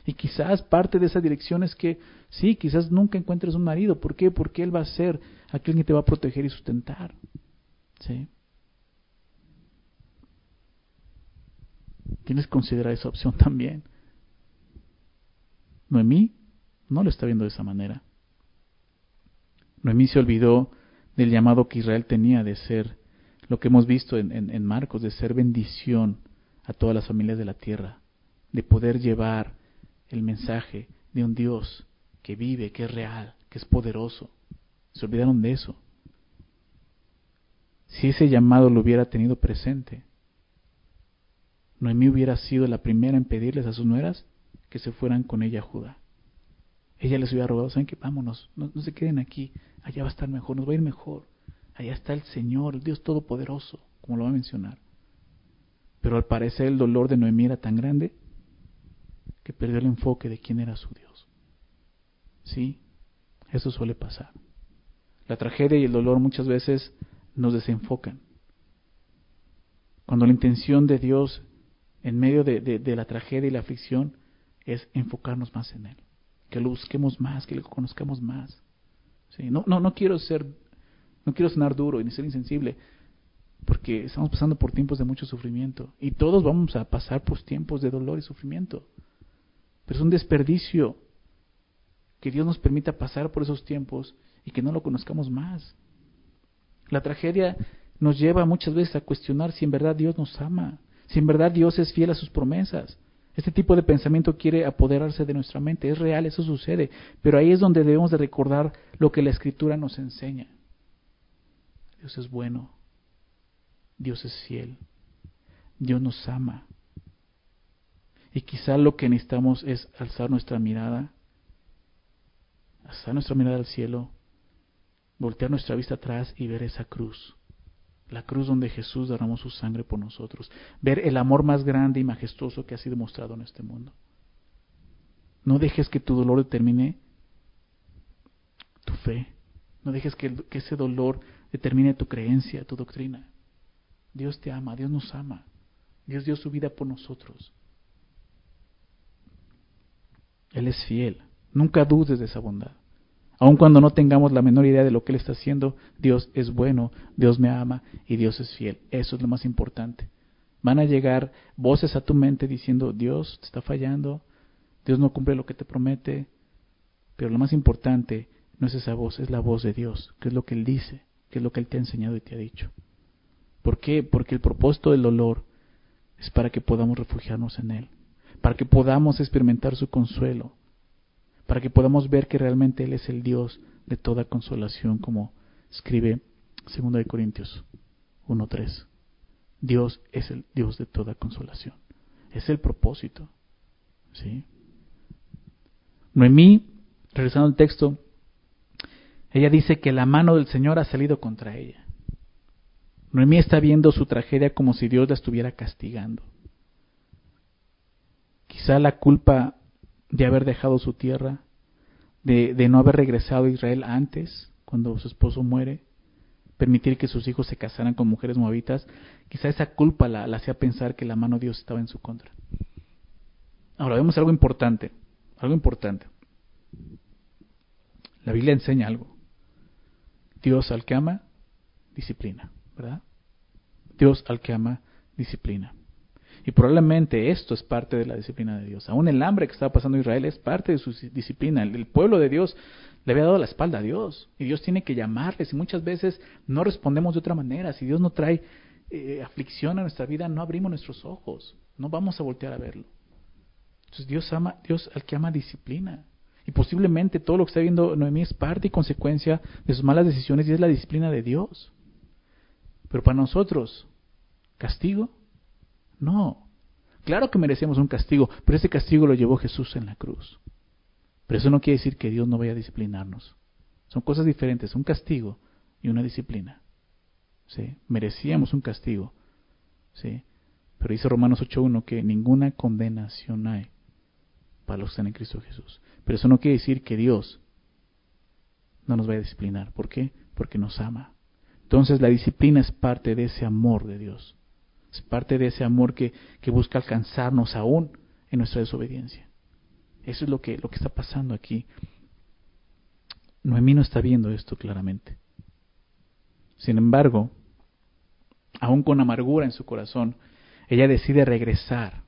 Y quizás parte de esa dirección es que, sí, quizás nunca encuentres un marido. ¿Por qué? Porque Él va a ser aquel que te va a proteger y sustentar. ¿Sí? Tienes que considerar esa opción también. Noemí no lo está viendo de esa manera. Noemí se olvidó del llamado que Israel tenía de ser lo que hemos visto en, Marcos, de ser bendición a todas las familias de la tierra, de poder llevar el mensaje de un Dios que vive, que es real, que es poderoso. Se olvidaron de eso. Si ese llamado lo hubiera tenido presente, Noemí hubiera sido la primera en pedirles a sus nueras que se fueran con ella a Judá. Ella les hubiera rogado, ¿saben qué? Vámonos, no, no, se queden aquí, allá va a estar mejor, nos va a ir mejor. Allá está el Señor, el Dios Todopoderoso, como lo va a mencionar. Pero al parecer el dolor de Noemí era tan grande que perdió el enfoque de quién era su Dios. Sí, eso suele pasar. La tragedia y el dolor muchas veces nos desenfocan. Cuando la intención de Dios en medio de, de, la tragedia y la aflicción es enfocarnos más en Él. Que lo busquemos más, que lo conozcamos más. ¿Sí? No, no, no quiero ser, no quiero sonar duro ni ser insensible, porque estamos pasando por tiempos de mucho sufrimiento y todos vamos a pasar por tiempos de dolor y sufrimiento. Pero es un desperdicio que Dios nos permita pasar por esos tiempos y que no lo conozcamos más. La tragedia nos lleva muchas veces a cuestionar si en verdad Dios nos ama, si en verdad Dios es fiel a sus promesas. Este tipo de pensamiento quiere apoderarse de nuestra mente. Es real, eso sucede. Pero ahí es donde debemos de recordar lo que la Escritura nos enseña. Dios es bueno. Dios es fiel. Dios nos ama. Y quizá lo que necesitamos es alzar nuestra mirada, alzar nuestra mirada al cielo, voltear nuestra vista atrás y ver esa cruz la cruz donde Jesús derramó su sangre por nosotros, ver el amor más grande y majestuoso que ha sido mostrado en este mundo. No dejes que tu dolor determine tu fe, no dejes que, que ese dolor determine tu creencia, tu doctrina. Dios te ama, Dios nos ama, Dios dio su vida por nosotros. Él es fiel, nunca dudes de esa bondad. Aun cuando no tengamos la menor idea de lo que Él está haciendo, Dios es bueno, Dios me ama y Dios es fiel. Eso es lo más importante. Van a llegar voces a tu mente diciendo, Dios te está fallando, Dios no cumple lo que te promete, pero lo más importante no es esa voz, es la voz de Dios, que es lo que Él dice, que es lo que Él te ha enseñado y te ha dicho. ¿Por qué? Porque el propósito del dolor es para que podamos refugiarnos en Él, para que podamos experimentar su consuelo, para que podamos ver que realmente Él es el Dios de toda consolación, como escribe Segunda de Corintios 1.3. Dios es el Dios de toda consolación. Es el propósito. ¿Sí? Noemí, regresando al texto, ella dice que la mano del Señor ha salido contra ella. Noemí está viendo su tragedia como si Dios la estuviera castigando. Quizá la culpa de haber dejado su tierra, de, no haber regresado a Israel antes, cuando su esposo muere, permitir que sus hijos se casaran con mujeres moabitas, quizá esa culpa la, la hacía pensar que la mano de Dios estaba en su contra. Ahora vemos algo importante, algo importante. La Biblia enseña algo. Dios al que ama, disciplina, ¿verdad? Dios al que ama, disciplina. Y probablemente esto es parte de la disciplina de Dios. Aún el hambre que estaba pasando Israel es parte de su disciplina. El pueblo de Dios le había dado la espalda a Dios. Y Dios tiene que llamarles. Y muchas veces no respondemos de otra manera. Si Dios no trae eh, aflicción a nuestra vida, no abrimos nuestros ojos. No vamos a voltear a verlo. Entonces Dios ama, Dios al que ama disciplina. Y posiblemente todo lo que está viendo Noemí es parte y consecuencia de sus malas decisiones y es la disciplina de Dios. Pero para nosotros, ¿castigo? No. Claro que merecemos un castigo, pero ese castigo lo llevó Jesús en la cruz. Pero eso no quiere decir que Dios no vaya a disciplinarnos. Son cosas diferentes, un castigo y una disciplina. ¿Sí? Merecíamos un castigo. ¿Sí? Pero dice Romanos 8.1 que ninguna condenación hay para los que están en Cristo Jesús. Pero eso no quiere decir que Dios no nos vaya a disciplinar. ¿Por qué? Porque nos ama. Entonces la disciplina es parte de ese amor de Dios. Es parte de ese amor que, que busca alcanzarnos aún en nuestra desobediencia. Eso es lo que, lo que está pasando aquí. Noemí no está viendo esto claramente. Sin embargo, aún con amargura en su corazón, ella decide regresar.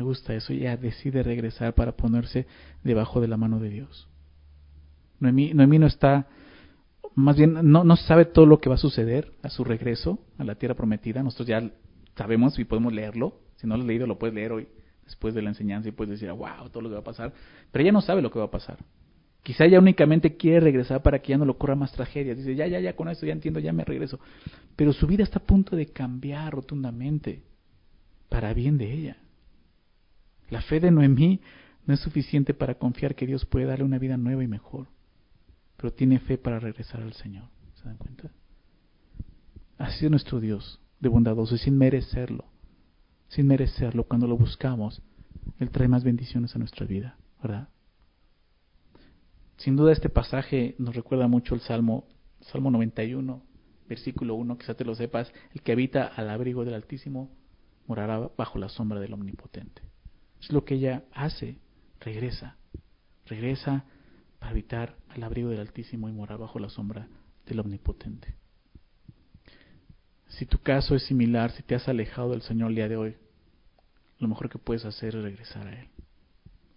Me gusta eso, ella decide regresar para ponerse debajo de la mano de Dios. Noemí, Noemí no está más bien no, no sabe todo lo que va a suceder a su regreso a la tierra prometida. Nosotros ya sabemos y podemos leerlo. Si no lo has leído, lo puedes leer hoy después de la enseñanza y puedes decir, wow, todo lo que va a pasar. Pero ella no sabe lo que va a pasar. Quizá ella únicamente quiere regresar para que ya no le ocurra más tragedias. Dice, ya, ya, ya, con esto ya entiendo, ya me regreso. Pero su vida está a punto de cambiar rotundamente para bien de ella. La fe de Noemí no es suficiente para confiar que Dios puede darle una vida nueva y mejor pero tiene fe para regresar al Señor. ¿Se dan cuenta? Así es nuestro Dios, de bondadoso y sin merecerlo. Sin merecerlo, cuando lo buscamos, Él trae más bendiciones a nuestra vida, ¿verdad? Sin duda este pasaje nos recuerda mucho el Salmo, Salmo 91, versículo 1, quizá te lo sepas, el que habita al abrigo del Altísimo morará bajo la sombra del Omnipotente. Es lo que ella hace, regresa, regresa para habitar al abrigo del Altísimo y morar bajo la sombra del Omnipotente. Si tu caso es similar, si te has alejado del Señor el día de hoy, lo mejor que puedes hacer es regresar a Él.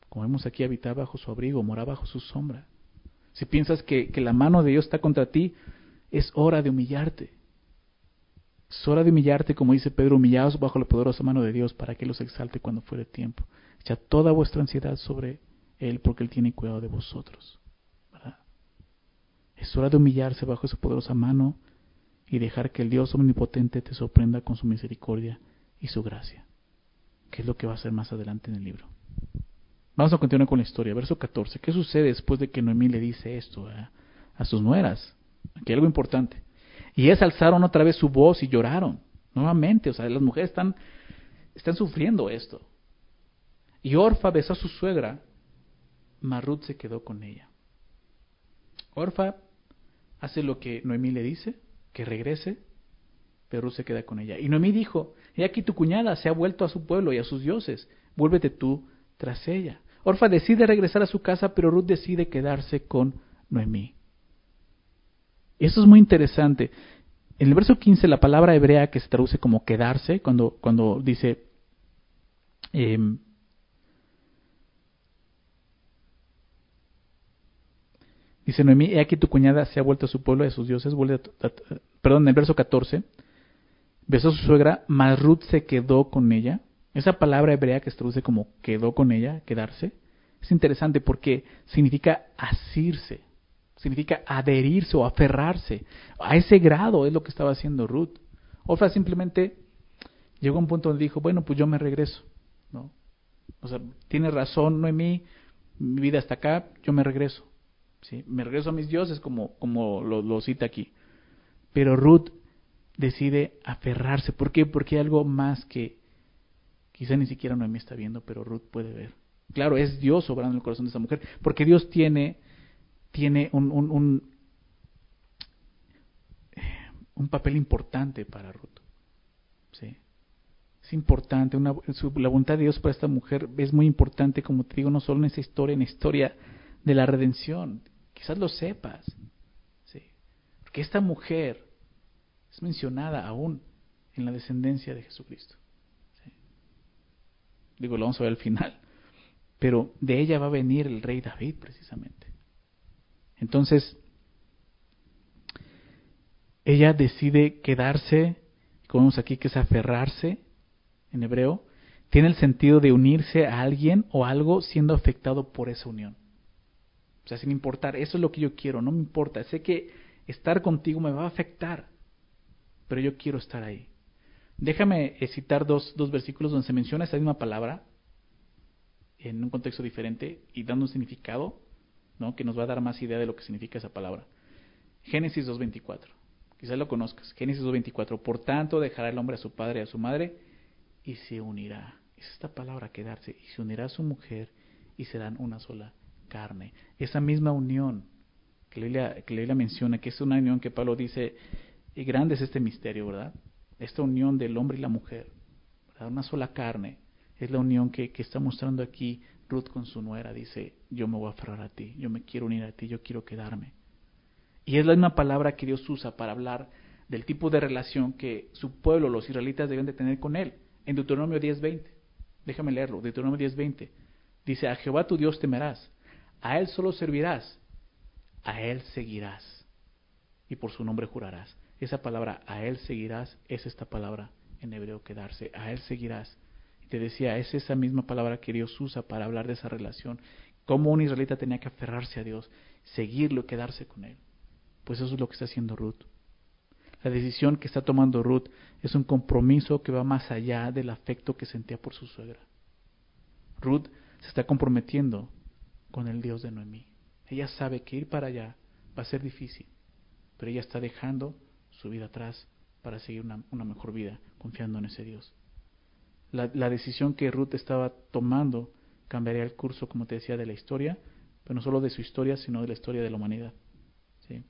Como vemos aquí, habitar bajo su abrigo, morar bajo su sombra. Si piensas que, que la mano de Dios está contra ti, es hora de humillarte. Es hora de humillarte, como dice Pedro, humillados bajo la poderosa mano de Dios para que los exalte cuando fuere tiempo. Echa toda vuestra ansiedad sobre él porque Él tiene cuidado de vosotros. Es hora de humillarse bajo su poderosa mano y dejar que el Dios omnipotente te sorprenda con su misericordia y su gracia, que es lo que va a hacer más adelante en el libro. Vamos a continuar con la historia. Verso 14. ¿Qué sucede después de que Noemí le dice esto a sus nueras? Aquí hay algo importante. Y ellas alzaron otra vez su voz y lloraron. Nuevamente, o sea, las mujeres están, están sufriendo esto. Y Orfa besó a su suegra Marut se quedó con ella. Orfa hace lo que Noemí le dice, que regrese, pero Ruth se queda con ella. Y Noemí dijo, he aquí tu cuñada se ha vuelto a su pueblo y a sus dioses, vuélvete tú tras ella. Orfa decide regresar a su casa, pero Ruth decide quedarse con Noemí. Eso es muy interesante. En el verso 15, la palabra hebrea que se traduce como quedarse, cuando, cuando dice, eh, Dice Noemí, he aquí tu cuñada se ha vuelto a su pueblo a sus dioses. Vuelve perdón, en el verso 14. Besó a su suegra, mas Ruth se quedó con ella. Esa palabra hebrea que se traduce como quedó con ella, quedarse, es interesante porque significa asirse. Significa adherirse o aferrarse. A ese grado es lo que estaba haciendo Ruth. Orfa simplemente llegó a un punto donde dijo, bueno, pues yo me regreso. ¿no? O sea, tiene razón Noemí, mi vida está acá, yo me regreso. ¿sí? Me regreso a mis dioses como, como lo, cita aquí. Pero Ruth decide aferrarse. ¿Por qué? Porque hay algo más que quizá ni siquiera Noemí está viendo, pero Ruth puede ver. Claro, es Dios obrando en el corazón de esa mujer, porque Dios tiene, tiene un, un, un, un papel importante para Ruth. ¿sí? Es importante, una, la voluntad de Dios para esta mujer es muy importante, como te digo, no solo en esa historia, en la historia de la redención. Quizás lo sepas. ¿sí? Porque esta mujer es mencionada aún en la descendencia de Jesucristo. Digo, lo vamos a ver al final. Pero de ella va a venir el rey David precisamente. Entonces, ella decide quedarse, como vemos aquí que es aferrarse en hebreo, tiene el sentido de unirse a alguien o algo siendo afectado por esa unión. O sea, sin importar, eso es lo que yo quiero, no me importa. Sé que estar contigo me va a afectar, pero yo quiero estar ahí. Déjame citar dos, dos versículos donde se menciona esa misma palabra en un contexto diferente y dando un significado ¿no? que nos va a dar más idea de lo que significa esa palabra. Génesis 2.24. Quizás lo conozcas. Génesis 2.24. Por tanto, dejará el hombre a su padre y a su madre y se unirá. Es esta palabra quedarse. Y se unirá a su mujer y serán una sola carne. Esa misma unión que la que menciona, que es una unión que Pablo dice, y grande es este misterio, ¿verdad? Esta unión del hombre y la mujer. Una sola carne. Es la unión que, que está mostrando aquí Ruth con su nuera. Dice, yo me voy a aferrar a ti, yo me quiero unir a ti, yo quiero quedarme. Y es la misma palabra que Dios usa para hablar del tipo de relación que su pueblo, los israelitas, deben de tener con Él. En Deuteronomio 10.20. Déjame leerlo. Deuteronomio 10.20. Dice, a Jehová tu Dios temerás, a Él solo servirás, a Él seguirás y por su nombre jurarás. Esa palabra, a Él seguirás, es esta palabra en hebreo quedarse, a Él seguirás. Te decía, es esa misma palabra que Dios usa para hablar de esa relación. Cómo un israelita tenía que aferrarse a Dios, seguirlo y quedarse con Él. Pues eso es lo que está haciendo Ruth. La decisión que está tomando Ruth es un compromiso que va más allá del afecto que sentía por su suegra. Ruth se está comprometiendo con el Dios de Noemí. Ella sabe que ir para allá va a ser difícil, pero ella está dejando su vida atrás para seguir una mejor vida, confiando en ese Dios. La, decisión que Ruth estaba tomando cambiaría el curso, como te decía, de la historia, pero no solo de su historia, sino de la historia de la humanidad. ¿sí?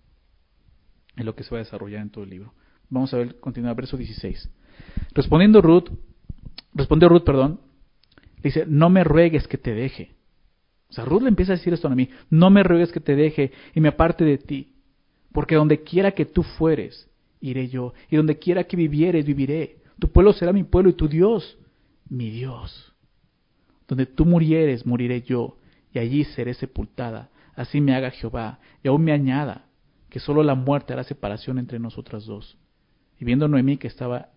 Es lo que se va a desarrollar en todo el libro. Vamos a ver, continuar, verso 16. Respondiendo Ruth, respondió Ruth, perdón, dice, no me ruegues que te deje. O sea, Ruth le empieza a decir esto a mí, no me ruegues que te deje y me aparte de ti, porque donde quiera que tú fueres, iré yo, y donde quiera que vivieres, viviré. Tu pueblo será mi pueblo y tu Dios, mi Dios. Donde tú murieres, moriré yo, y allí seré sepultada. Así me haga Jehová, y aún me añada, que solo la muerte hará separación entre nosotras dos. Y viendo Noemí que estaba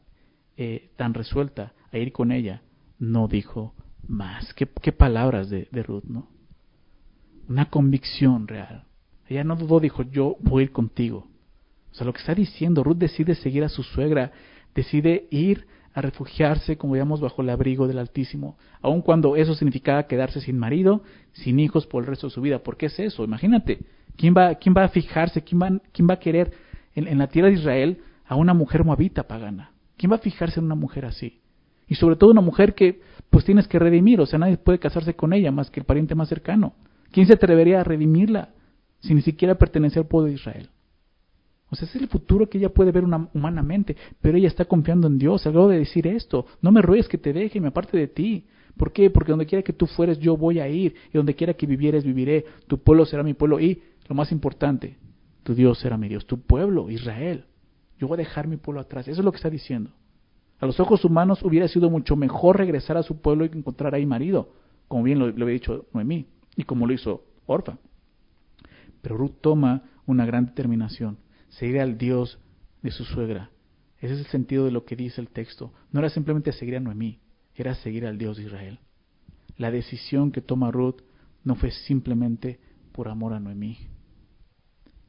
eh, tan resuelta a ir con ella, no dijo más. Qué, palabras de, de Ruth, ¿no? Una convicción real. Ella no dudó, dijo, yo voy ir contigo. O sea, lo que está diciendo, Ruth decide seguir a su suegra, decide ir a refugiarse, como veíamos, bajo el abrigo del Altísimo, aun cuando eso significaba quedarse sin marido, sin hijos por el resto de su vida. ¿Por qué es eso? Imagínate, ¿quién va, quién va a fijarse, quién va, quién va a querer en, en la tierra de Israel a una mujer moabita pagana? ¿Quién va a fijarse en una mujer así? Y sobre todo una mujer que pues tienes que redimir, o sea, nadie puede casarse con ella más que el pariente más cercano. ¿Quién se atrevería a redimirla si ni siquiera pertenece al pueblo de Israel? O sea, es el futuro que ella puede ver una, humanamente, pero ella está confiando en Dios. Acabo de decir esto, no me ruegues que te deje y me aparte de ti. ¿Por qué? Porque donde quiera que tú fueres, yo voy a ir, y donde quiera que vivieres, viviré. Tu pueblo será mi pueblo, y, lo más importante, tu Dios será mi Dios, tu pueblo, Israel. Yo voy a dejar mi pueblo atrás. Eso es lo que está diciendo. A los ojos humanos hubiera sido mucho mejor regresar a su pueblo y encontrar ahí marido, como bien lo, lo había dicho Noemí, y como lo hizo Orfa. Pero Ruth toma una gran determinación seguir al Dios de su suegra. Ese es el sentido de lo que dice el texto. No era simplemente seguir a Noemí, era seguir al Dios de Israel. La decisión que toma Ruth no fue simplemente por amor a Noemí.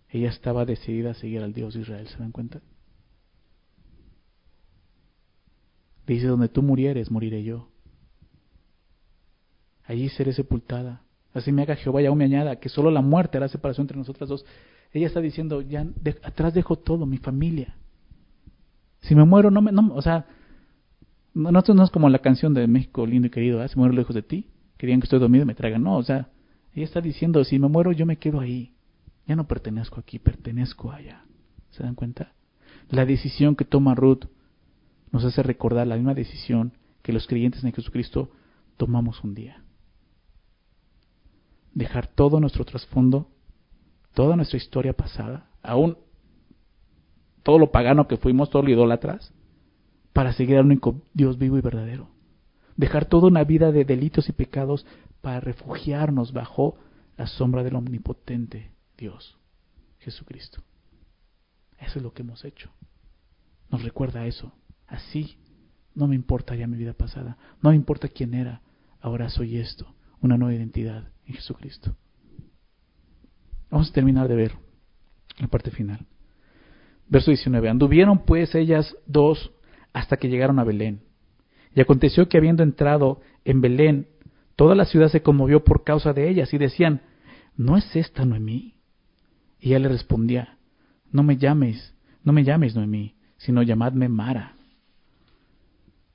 ella estaba decidida a seguir al Dios de Israel, ¿se dan cuenta? Dice, donde tú murieres, moriré yo. Allí seré sepultada. Así me haga Jehová y aún me añada que solo la muerte hará separación entre nosotras dos. Ella está diciendo, ya atrás dejo todo, mi familia. Si me muero, no me, no, o sea, no, no, es como la canción de México lindo y querido, ¿eh? si muero lejos de ti, querían que estoy dormido y me traigan. No, o sea, ella está diciendo, si me muero, yo me quedo ahí. Ya no pertenezco aquí, pertenezco allá. ¿Se dan cuenta? La decisión que toma Ruth nos hace recordar la misma decisión que los creyentes en Jesucristo tomamos un día. Dejar todo nuestro trasfondo, toda nuestra historia pasada, aún todo lo pagano que fuimos, todo lo idólatras, para seguir al único Dios vivo y verdadero. Dejar toda una vida de delitos y pecados para refugiarnos bajo la sombra del omnipotente Dios, Jesucristo. Eso es lo que hemos hecho. Nos recuerda eso. Así, no me importa ya mi vida pasada, no me importa quién era, ahora soy esto, una nueva identidad en Jesucristo. Vamos a terminar de ver la parte final. Verso 19. Anduvieron pues ellas dos hasta que llegaron a Belén. Y aconteció que habiendo entrado en Belén, toda la ciudad se conmovió por causa de ellas y decían, ¿no es esta Noemí? Y ella le respondía, no me llames, no me llames Noemí, sino llamadme Mara,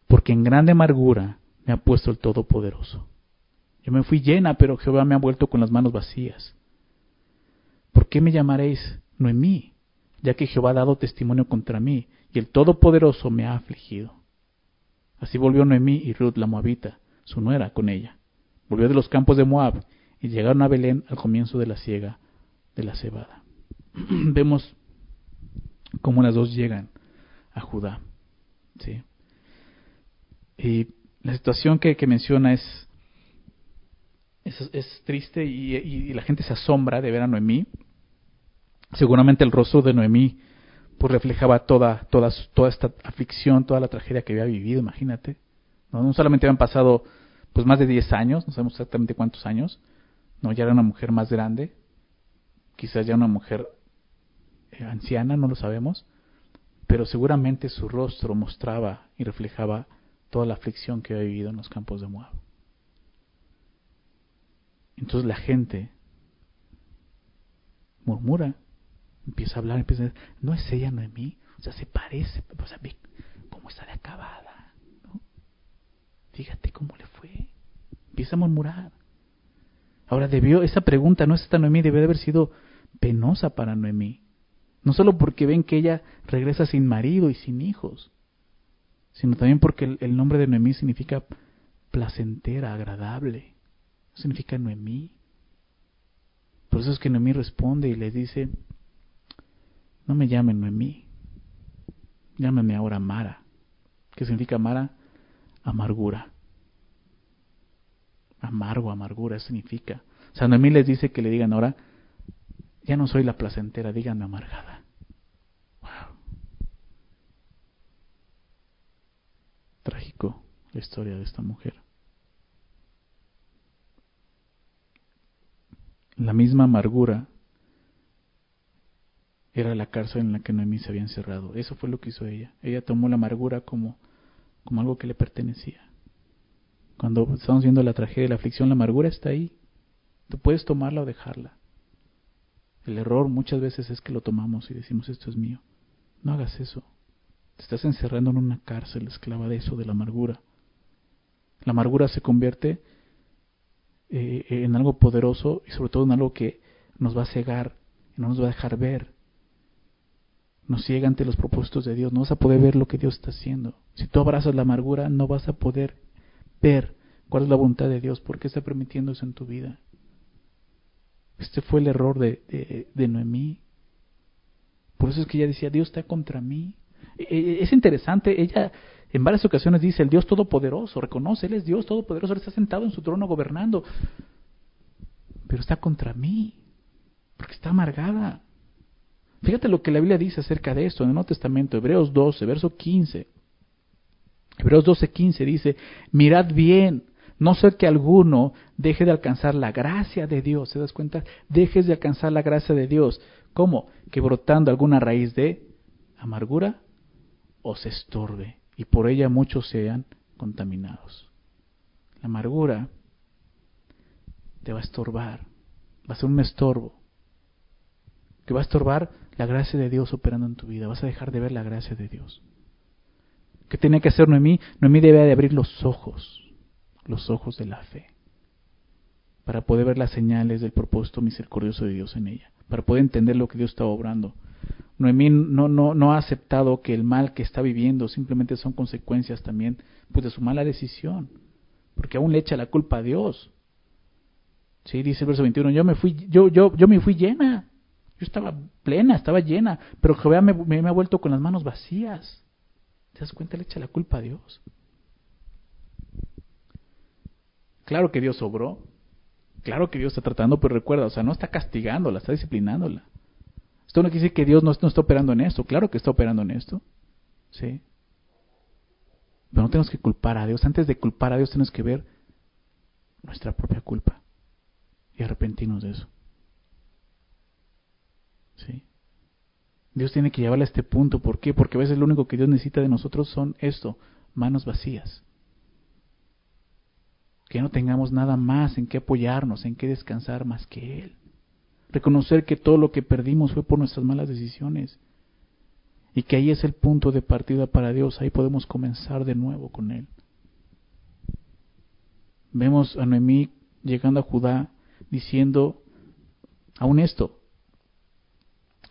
porque en grande amargura me ha puesto el Todopoderoso. Yo me fui llena, pero Jehová me ha vuelto con las manos vacías. ¿Por qué me llamaréis Noemí? Ya que Jehová ha dado testimonio contra mí, y el Todopoderoso me ha afligido. Así volvió Noemí y Ruth la Moabita, su nuera, con ella. Volvió de los campos de Moab, y llegaron a Belén al comienzo de la siega de la cebada. Vemos cómo las dos llegan a Judá. ¿sí? Y la situación que, menciona es, es, triste y, la gente se asombra de ver a Noemí. Seguramente el rostro de Noemí pues reflejaba toda, toda, toda esta aflicción, toda la tragedia que había vivido, imagínate. No, solamente habían pasado pues más de 10 años, no sabemos exactamente cuántos años, no, ya era una mujer más grande, quizás ya una mujer eh, anciana, no lo sabemos, pero seguramente su rostro mostraba y reflejaba toda la aflicción que había vivido en los campos de Moab. Entonces la gente murmura, empieza a hablar, empieza a decir, no es ella, no es mí, o sea, se parece, o sea, cómo está de acabada, ¿no? Fíjate cómo le fue, empieza a murmurar. Ahora debió, esa pregunta, no es esta Noemí, debe de haber sido penosa para Noemí. No solo porque ven que ella regresa sin marido y sin hijos, sino también porque el, nombre de Noemí significa placentera, agradable. Significa Noemí. Por eso es que Noemí responde y le dice, no me llamen Noemí, llámame ahora Mara. ¿Qué significa Mara? Amargura. Amargo, amargura, significa. O sea, Noemí les dice que le digan ahora, ya no soy la placentera, díganme amargada. Wow. Trágico la historia de esta mujer. La misma amargura era la cárcel en la que Noemí se había encerrado. Eso fue lo que hizo ella. Ella tomó la amargura como, como algo que le pertenecía. Cuando estamos viendo la tragedia, la aflicción, la amargura está ahí. Tú puedes tomarla o dejarla. El error muchas veces es que lo tomamos y decimos esto es mío. No hagas eso. Te estás encerrando en una cárcel esclava de eso, de la amargura. La amargura se convierte eh, en algo poderoso y sobre todo en algo que nos va a cegar no nos va a dejar ver. Nos ciega ante los propósitos de Dios. No vas a poder ver lo que Dios está haciendo. Si tú abrazas la amargura, no vas a poder ver cuál es la voluntad de Dios, por qué está permitiendo eso en tu vida. Este fue el error de, de, Noemí. Por eso es que ella decía, Dios está contra mí. E, e, es interesante, ella en varias ocasiones dice, el Dios Todopoderoso, reconoce, Él es Dios Todopoderoso, Él está sentado en su trono gobernando, pero está contra mí, porque está amargada. Fíjate lo que la Biblia dice acerca de esto en el Nuevo Testamento, Hebreos 12, verso 15. Hebreos 12, 15 dice, mirad bien, no ser que alguno deje de alcanzar la gracia de Dios, ¿se das cuenta? Dejes de alcanzar la gracia de Dios. ¿Cómo? Que brotando alguna raíz de amargura os estorbe y por ella muchos sean contaminados. La amargura te va a estorbar, va a ser un estorbo, que va a estorbar la gracia de Dios operando en tu vida, vas a dejar de ver la gracia de Dios. ¿Qué tenía que hacer Noemí? Noemí debe de abrir los ojos, los ojos de la fe, para poder ver las señales del propósito misericordioso de Dios en ella, para poder entender lo que Dios está obrando. Noemí no, ha aceptado que el mal que está viviendo simplemente son consecuencias también pues, de su mala decisión, porque aún le echa la culpa a Dios. Sí, dice el verso 21, yo me fui, yo, yo, me fui llena, yo estaba plena, estaba llena, pero Jehová me, me, ha vuelto con las manos vacías. ¿Te das cuenta? Le echa la culpa a Dios. Claro que Dios obró, claro que Dios está tratando, pero recuerda, o sea, no está castigándola, está disciplinándola. Esto no quiere decir que Dios no, está operando en esto, claro que está operando en esto, ¿sí? Pero no tenemos que culpar a Dios. Antes de culpar a Dios tenemos que ver nuestra propia culpa y arrepentirnos de eso. ¿Sí? Dios tiene que llevarle a este punto. ¿Por qué? Porque a veces lo único que Dios necesita de nosotros son esto, manos vacías. Que no tengamos nada más en qué apoyarnos, en qué descansar más que Él. Reconocer que todo lo que perdimos fue por nuestras malas decisiones. Y que ahí es el punto de partida para Dios. Ahí podemos comenzar de nuevo con Él. Vemos a Noemí llegando a Judá diciendo aún esto,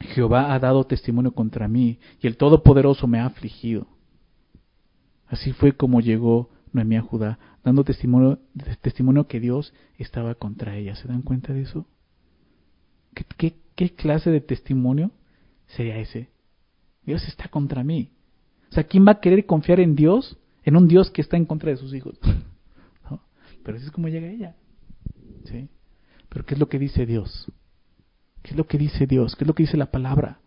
Jehová ha dado testimonio contra mí y el Todopoderoso me ha afligido. Así fue como llegó Noemí a Judá, dando testimonio, testimonio que Dios estaba contra ella. ¿Se dan cuenta de eso? ¿Qué, clase de testimonio sería ese? Dios está contra mí. O sea, ¿quién va a querer confiar en Dios? En un Dios que está en contra de sus hijos. Pero así es como llega ella. ¿Sí? Pero ¿qué es lo que dice Dios? ¿Qué es lo que dice Dios? ¿Qué es lo que dice la palabra?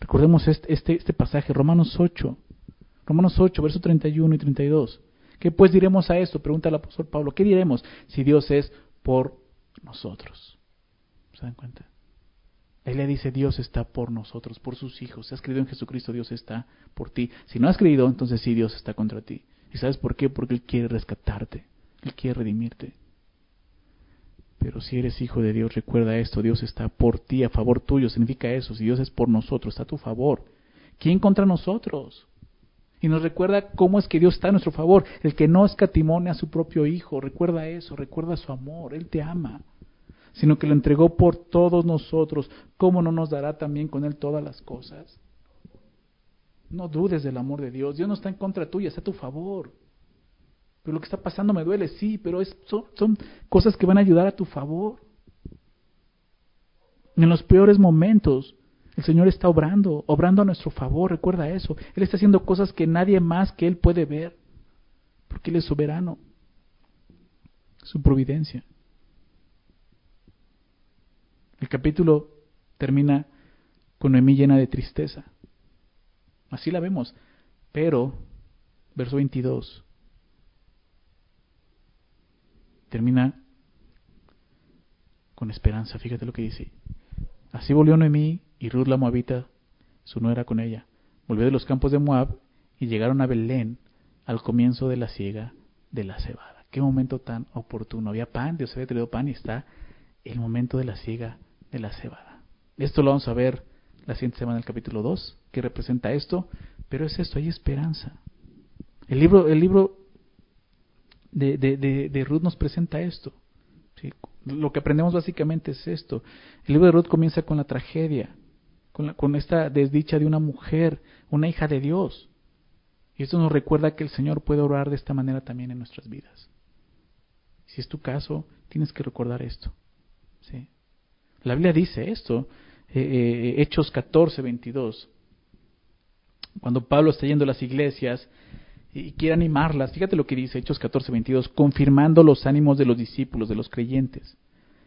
Recordemos este, este, este pasaje, Romanos 8. Romanos 8, versos 31 y 32. ¿Qué pues diremos a esto? Pregunta el apóstol Pablo. ¿Qué diremos si Dios es por nosotros? ¿Se dan cuenta? Él le dice, Dios está por nosotros, por sus hijos. Si has creído en Jesucristo, Dios está por ti. Si no has creído, entonces sí, Dios está contra ti. ¿Y sabes por qué? Porque Él quiere rescatarte. Él quiere redimirte. Pero si eres hijo de Dios, recuerda esto, Dios está por ti, a favor tuyo, significa eso, si Dios es por nosotros, está a tu favor. ¿Quién contra nosotros? Y nos recuerda cómo es que Dios está a nuestro favor, el que no escatimone a su propio Hijo, recuerda eso, recuerda su amor, Él te ama, sino que lo entregó por todos nosotros, ¿cómo no nos dará también con Él todas las cosas? No dudes del amor de Dios, Dios no está en contra tuya, está a tu favor. Pero lo que está pasando me duele, sí, pero es, son, cosas que van a ayudar a tu favor. En los peores momentos, el Señor está obrando, obrando a nuestro favor, recuerda eso. Él está haciendo cosas que nadie más que Él puede ver, porque Él es soberano. Su providencia. El capítulo termina con Noemí llena de tristeza. Así la vemos. Pero, verso 22, termina con esperanza. Fíjate lo que dice. Así volvió Noemí y Ruth la Moabita, su nuera con ella. Volvió de los campos de Moab y llegaron a Belén al comienzo de la siega de la cebada. Qué momento tan oportuno. Había pan, Dios había traído pan y está el momento de la siega de la cebada. Esto lo vamos a ver la siguiente semana en el capítulo 2, que representa esto, pero es esto, hay esperanza. El libro, el libro de, de, de, Ruth nos presenta esto. Lo que aprendemos básicamente es esto. El libro de Ruth comienza con la tragedia, con, esta desdicha de una mujer, una hija de Dios. Y esto nos recuerda que el Señor puede orar de esta manera también en nuestras vidas. Si es tu caso, tienes que recordar esto. ¿sí? La Biblia dice esto, eh, eh, Hechos 14, 22. Cuando Pablo está yendo a las iglesias y quiere animarlas. Fíjate lo que dice Hechos 14, 22, confirmando los ánimos de los discípulos, de los creyentes,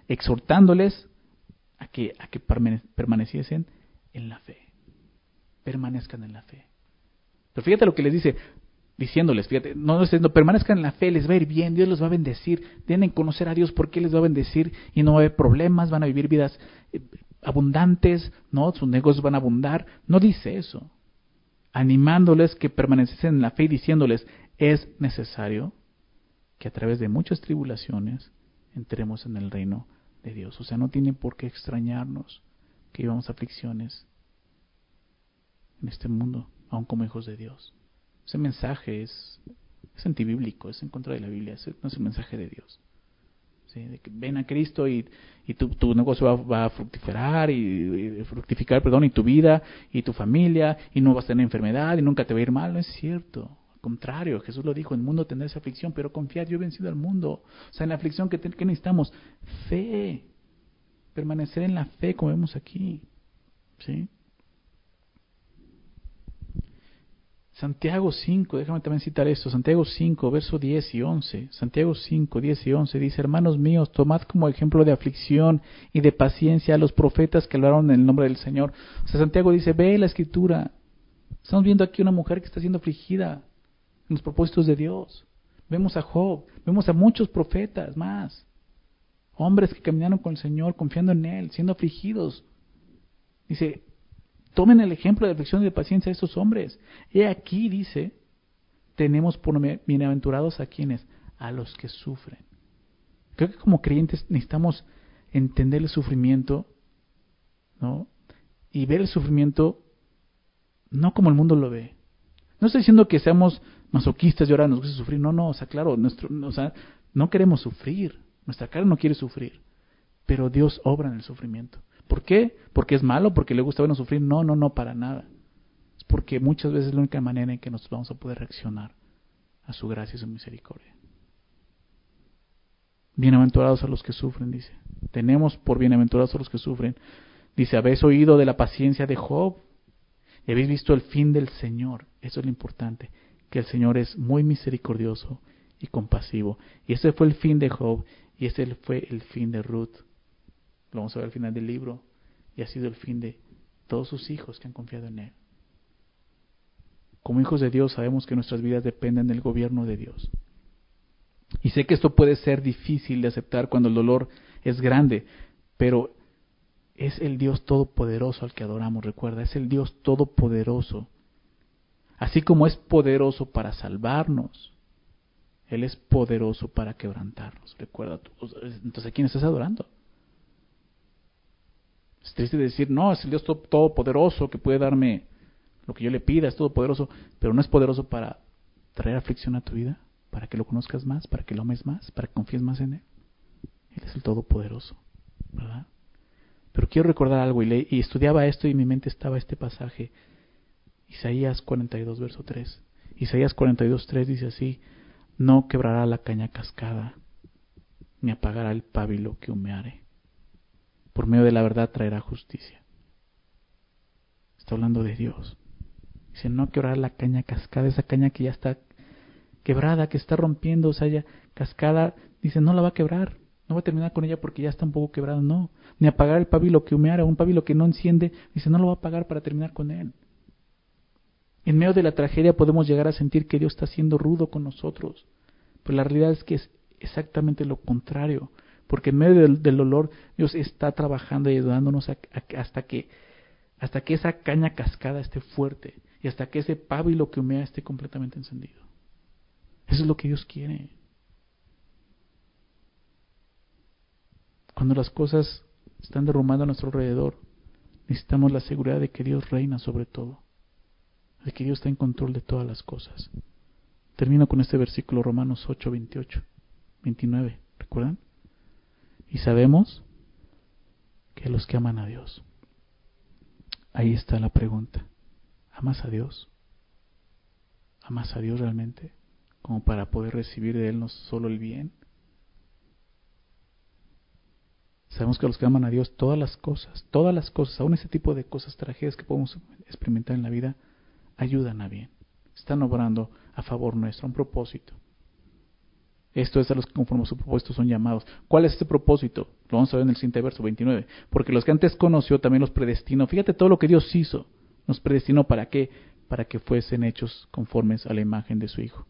exhortándoles a que, a que permaneciesen en la fe, permanezcan en la fe. Pero fíjate lo que les dice, diciéndoles, fíjate, no diciendo, permanezcan en la fe, les va a ir bien, Dios los va a bendecir, tienen que conocer a Dios porque les va a bendecir y no va a haber problemas, van a vivir vidas eh, abundantes, ¿no? Sus negocios van a abundar. No dice eso. Animándoles que permaneciesen en la fe y diciéndoles, es necesario que a través de muchas tribulaciones entremos en el reino de Dios. O sea, no tiene por qué extrañarnos que llevamos aflicciones en este mundo, aun como hijos de Dios. Ese mensaje es, es antibíblico, es en contra de la Biblia, no es el mensaje de Dios. Ven a Cristo y, y tu, tu, negocio va, va a fructificar y, fructificar, perdón, y tu vida y tu familia y no vas a tener enfermedad y nunca te va a ir mal. No es cierto. Al contrario, Jesús lo dijo, el mundo tendrás aflicción, pero confiad, yo he vencido al mundo. O sea, en la aflicción que, que necesitamos, fe. Permanecer en la fe como vemos aquí. ¿Sí? Santiago 5, déjame también citar esto, Santiago 5, verso 10 y 11. Santiago 5, 10 y 11 dice, hermanos míos, tomad como ejemplo de aflicción y de paciencia a los profetas que hablaron en el nombre del Señor. O sea, Santiago dice, ve la escritura. Estamos viendo aquí una mujer que está siendo afligida en los propósitos de Dios. Vemos a Job, vemos a muchos profetas más. Hombres que caminaron con el Señor, confiando en Él, siendo afligidos. Dice, Tomen el ejemplo de aflicción y de paciencia de estos hombres. Y aquí dice, tenemos por bienaventurados a quienes, a los que sufren. Creo que como creyentes necesitamos entender el sufrimiento, ¿no? Y ver el sufrimiento no como el mundo lo ve. No estoy diciendo que seamos masoquistas y ahora nos gusta sufrir. No, no, o sea, claro, nuestro, o sea, no queremos sufrir. Nuestra cara no quiere sufrir. Pero Dios obra en el sufrimiento. ¿Por qué? ¿Porque es malo? ¿Porque le gusta vernos sufrir? No, no, no, para nada. Es porque muchas veces es la única manera en que nos vamos a poder reaccionar a su gracia y su misericordia. Bienaventurados a los que sufren, dice. Tenemos por bienaventurados a los que sufren. Dice, habéis oído de la paciencia de Job y habéis visto el fin del Señor. Eso es lo importante, que el Señor es muy misericordioso y compasivo. Y ese fue el fin de Job y ese fue el fin de Ruth. Lo vamos a ver al final del libro. Y ha sido el fin de todos sus hijos que han confiado en Él. Como hijos de Dios sabemos que nuestras vidas dependen del gobierno de Dios. Y sé que esto puede ser difícil de aceptar cuando el dolor es grande, pero es el Dios todopoderoso al que adoramos, recuerda, es el Dios todopoderoso. Así como es poderoso para salvarnos, Él es poderoso para quebrantarnos, recuerda. Entonces, ¿a quién estás adorando? Es triste decir, no, es el Dios todopoderoso que puede darme lo que yo le pida, es todopoderoso, pero no es poderoso para traer aflicción a tu vida, para que lo conozcas más, para que lo ames más, para que confíes más en Él. Él es el todopoderoso, ¿verdad? Pero quiero recordar algo y, y estudiaba esto y en mi mente estaba este pasaje, Isaías 42, verso 3. Isaías 42, 3 dice así, no quebrará la caña cascada, ni apagará el pábilo que humeare por medio de la verdad traerá justicia. Está hablando de Dios. Dice, no quebrar la caña cascada, esa caña que ya está quebrada, que está rompiendo, o sea, ya cascada, dice, no la va a quebrar, no va a terminar con ella porque ya está un poco quebrada, no. Ni apagar el pabilo que humeara, un pabilo que no enciende, dice, no lo va a apagar para terminar con él. En medio de la tragedia podemos llegar a sentir que Dios está siendo rudo con nosotros, pero la realidad es que es exactamente lo contrario porque en medio del, dolor Dios está trabajando y ayudándonos hasta que hasta que esa caña cascada esté fuerte y hasta que ese pábilo que humea esté completamente encendido. Eso es lo que Dios quiere. Cuando las cosas están derrumbando a nuestro alrededor, necesitamos la seguridad de que Dios reina sobre todo, de que Dios está en control de todas las cosas. Termino con este versículo Romanos 8, 28, 29. ¿Recuerdan? Y sabemos que los que aman a Dios. Ahí está la pregunta. ¿Amas a Dios? ¿Amas a Dios realmente? Como para poder recibir de Él no solo el bien. Sabemos que los que aman a Dios, todas las cosas, todas las cosas, aún ese tipo de cosas, tragedias que podemos experimentar en la vida, ayudan a bien. Están obrando a favor nuestro, un propósito. Esto es a los que conforme a su propósito son llamados. ¿Cuál es este propósito? Lo vamos a ver en el siguiente verso 29. Porque los que antes conoció también los predestinó. Fíjate todo lo que Dios hizo. Nos predestinó para qué? Para que fuesen hechos conformes a la imagen de su Hijo.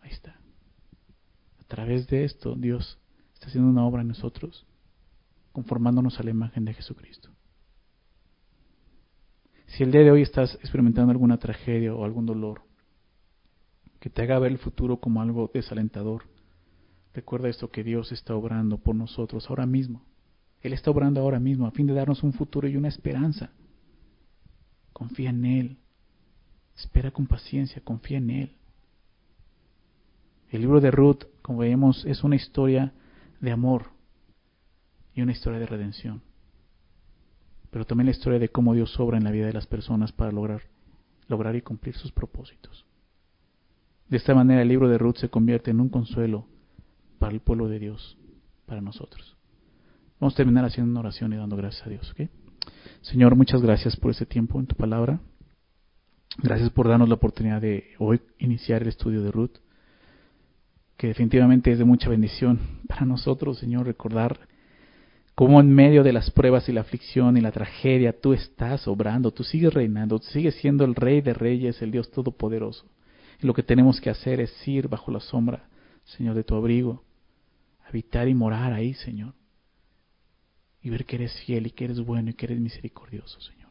Ahí está. A través de esto Dios está haciendo una obra en nosotros. conformándonos a la imagen de Jesucristo. Si el día de hoy estás experimentando alguna tragedia o algún dolor que te haga ver el futuro como algo desalentador, recuerda esto que Dios está obrando por nosotros ahora mismo. Él está obrando ahora mismo a fin de darnos un futuro y una esperanza. Confía en Él. Espera con paciencia, confía en Él. El libro de Ruth, como vemos, es una historia de amor y una historia de redención pero también la historia de cómo Dios obra en la vida de las personas para lograr, lograr y cumplir sus propósitos. De esta manera el libro de Ruth se convierte en un consuelo para el pueblo de Dios, para nosotros. Vamos a terminar haciendo una oración y dando gracias a Dios. Señor, muchas gracias por este tiempo en tu palabra. Gracias por darnos la oportunidad de hoy iniciar el estudio de Ruth, que definitivamente es de mucha bendición para nosotros, Señor, recordar cómo en medio de las pruebas y la aflicción y la tragedia tú estás obrando, tú sigues reinando, tú sigues siendo el Rey de Reyes, el Dios Todopoderoso. Y lo que tenemos que hacer es ir bajo la sombra, Señor, de tu abrigo, habitar y morar ahí, Señor. Y ver que eres fiel y que eres bueno y que eres misericordioso, Señor.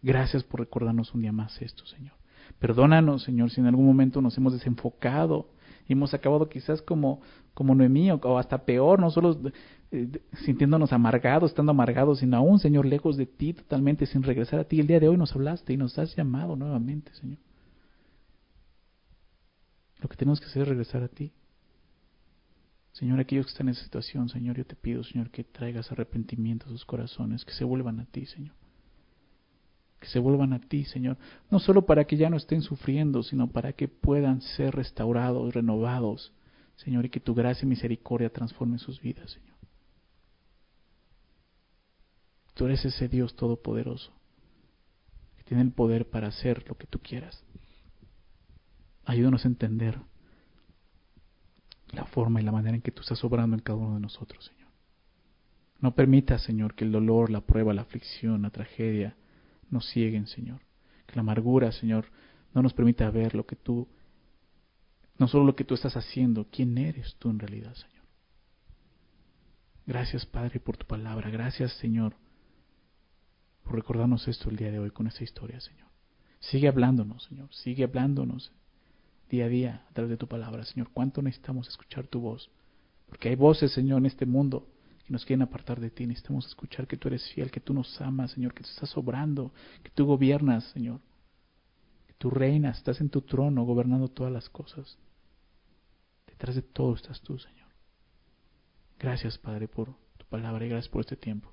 Gracias por recordarnos un día más esto, Señor. Perdónanos, Señor, si en algún momento nos hemos desenfocado y hemos acabado quizás como, como Noemí o hasta peor, no solo eh, sintiéndonos amargados, estando amargados, sino aún, Señor, lejos de ti, totalmente sin regresar a ti. El día de hoy nos hablaste y nos has llamado nuevamente, Señor. Lo que tenemos que hacer es regresar a ti. Señor, aquellos que están en esa situación, Señor, yo te pido, Señor, que traigas arrepentimiento a sus corazones, que se vuelvan a ti, Señor que se vuelvan a ti, Señor, no solo para que ya no estén sufriendo, sino para que puedan ser restaurados, renovados, Señor, y que tu gracia y misericordia transformen sus vidas, Señor. Tú eres ese Dios todopoderoso, que tiene el poder para hacer lo que tú quieras. Ayúdanos a entender la forma y la manera en que tú estás obrando en cada uno de nosotros, Señor. No permitas, Señor, que el dolor, la prueba, la aflicción, la tragedia, nos cieguen, Señor. Que la amargura, Señor, no nos permita ver lo que tú, no solo lo que tú estás haciendo, quién eres tú en realidad, Señor. Gracias, Padre, por tu palabra. Gracias, Señor, por recordarnos esto el día de hoy con esta historia, Señor. Sigue hablándonos, Señor. Sigue hablándonos día a día a través de tu palabra, Señor. ¿Cuánto necesitamos escuchar tu voz? Porque hay voces, Señor, en este mundo que nos quieren apartar de ti. Necesitamos escuchar que tú eres fiel, que tú nos amas, Señor, que tú estás obrando, que tú gobiernas, Señor. Que tú reinas, estás en tu trono gobernando todas las cosas. Detrás de todo estás tú, Señor. Gracias, Padre, por tu palabra y gracias por este tiempo.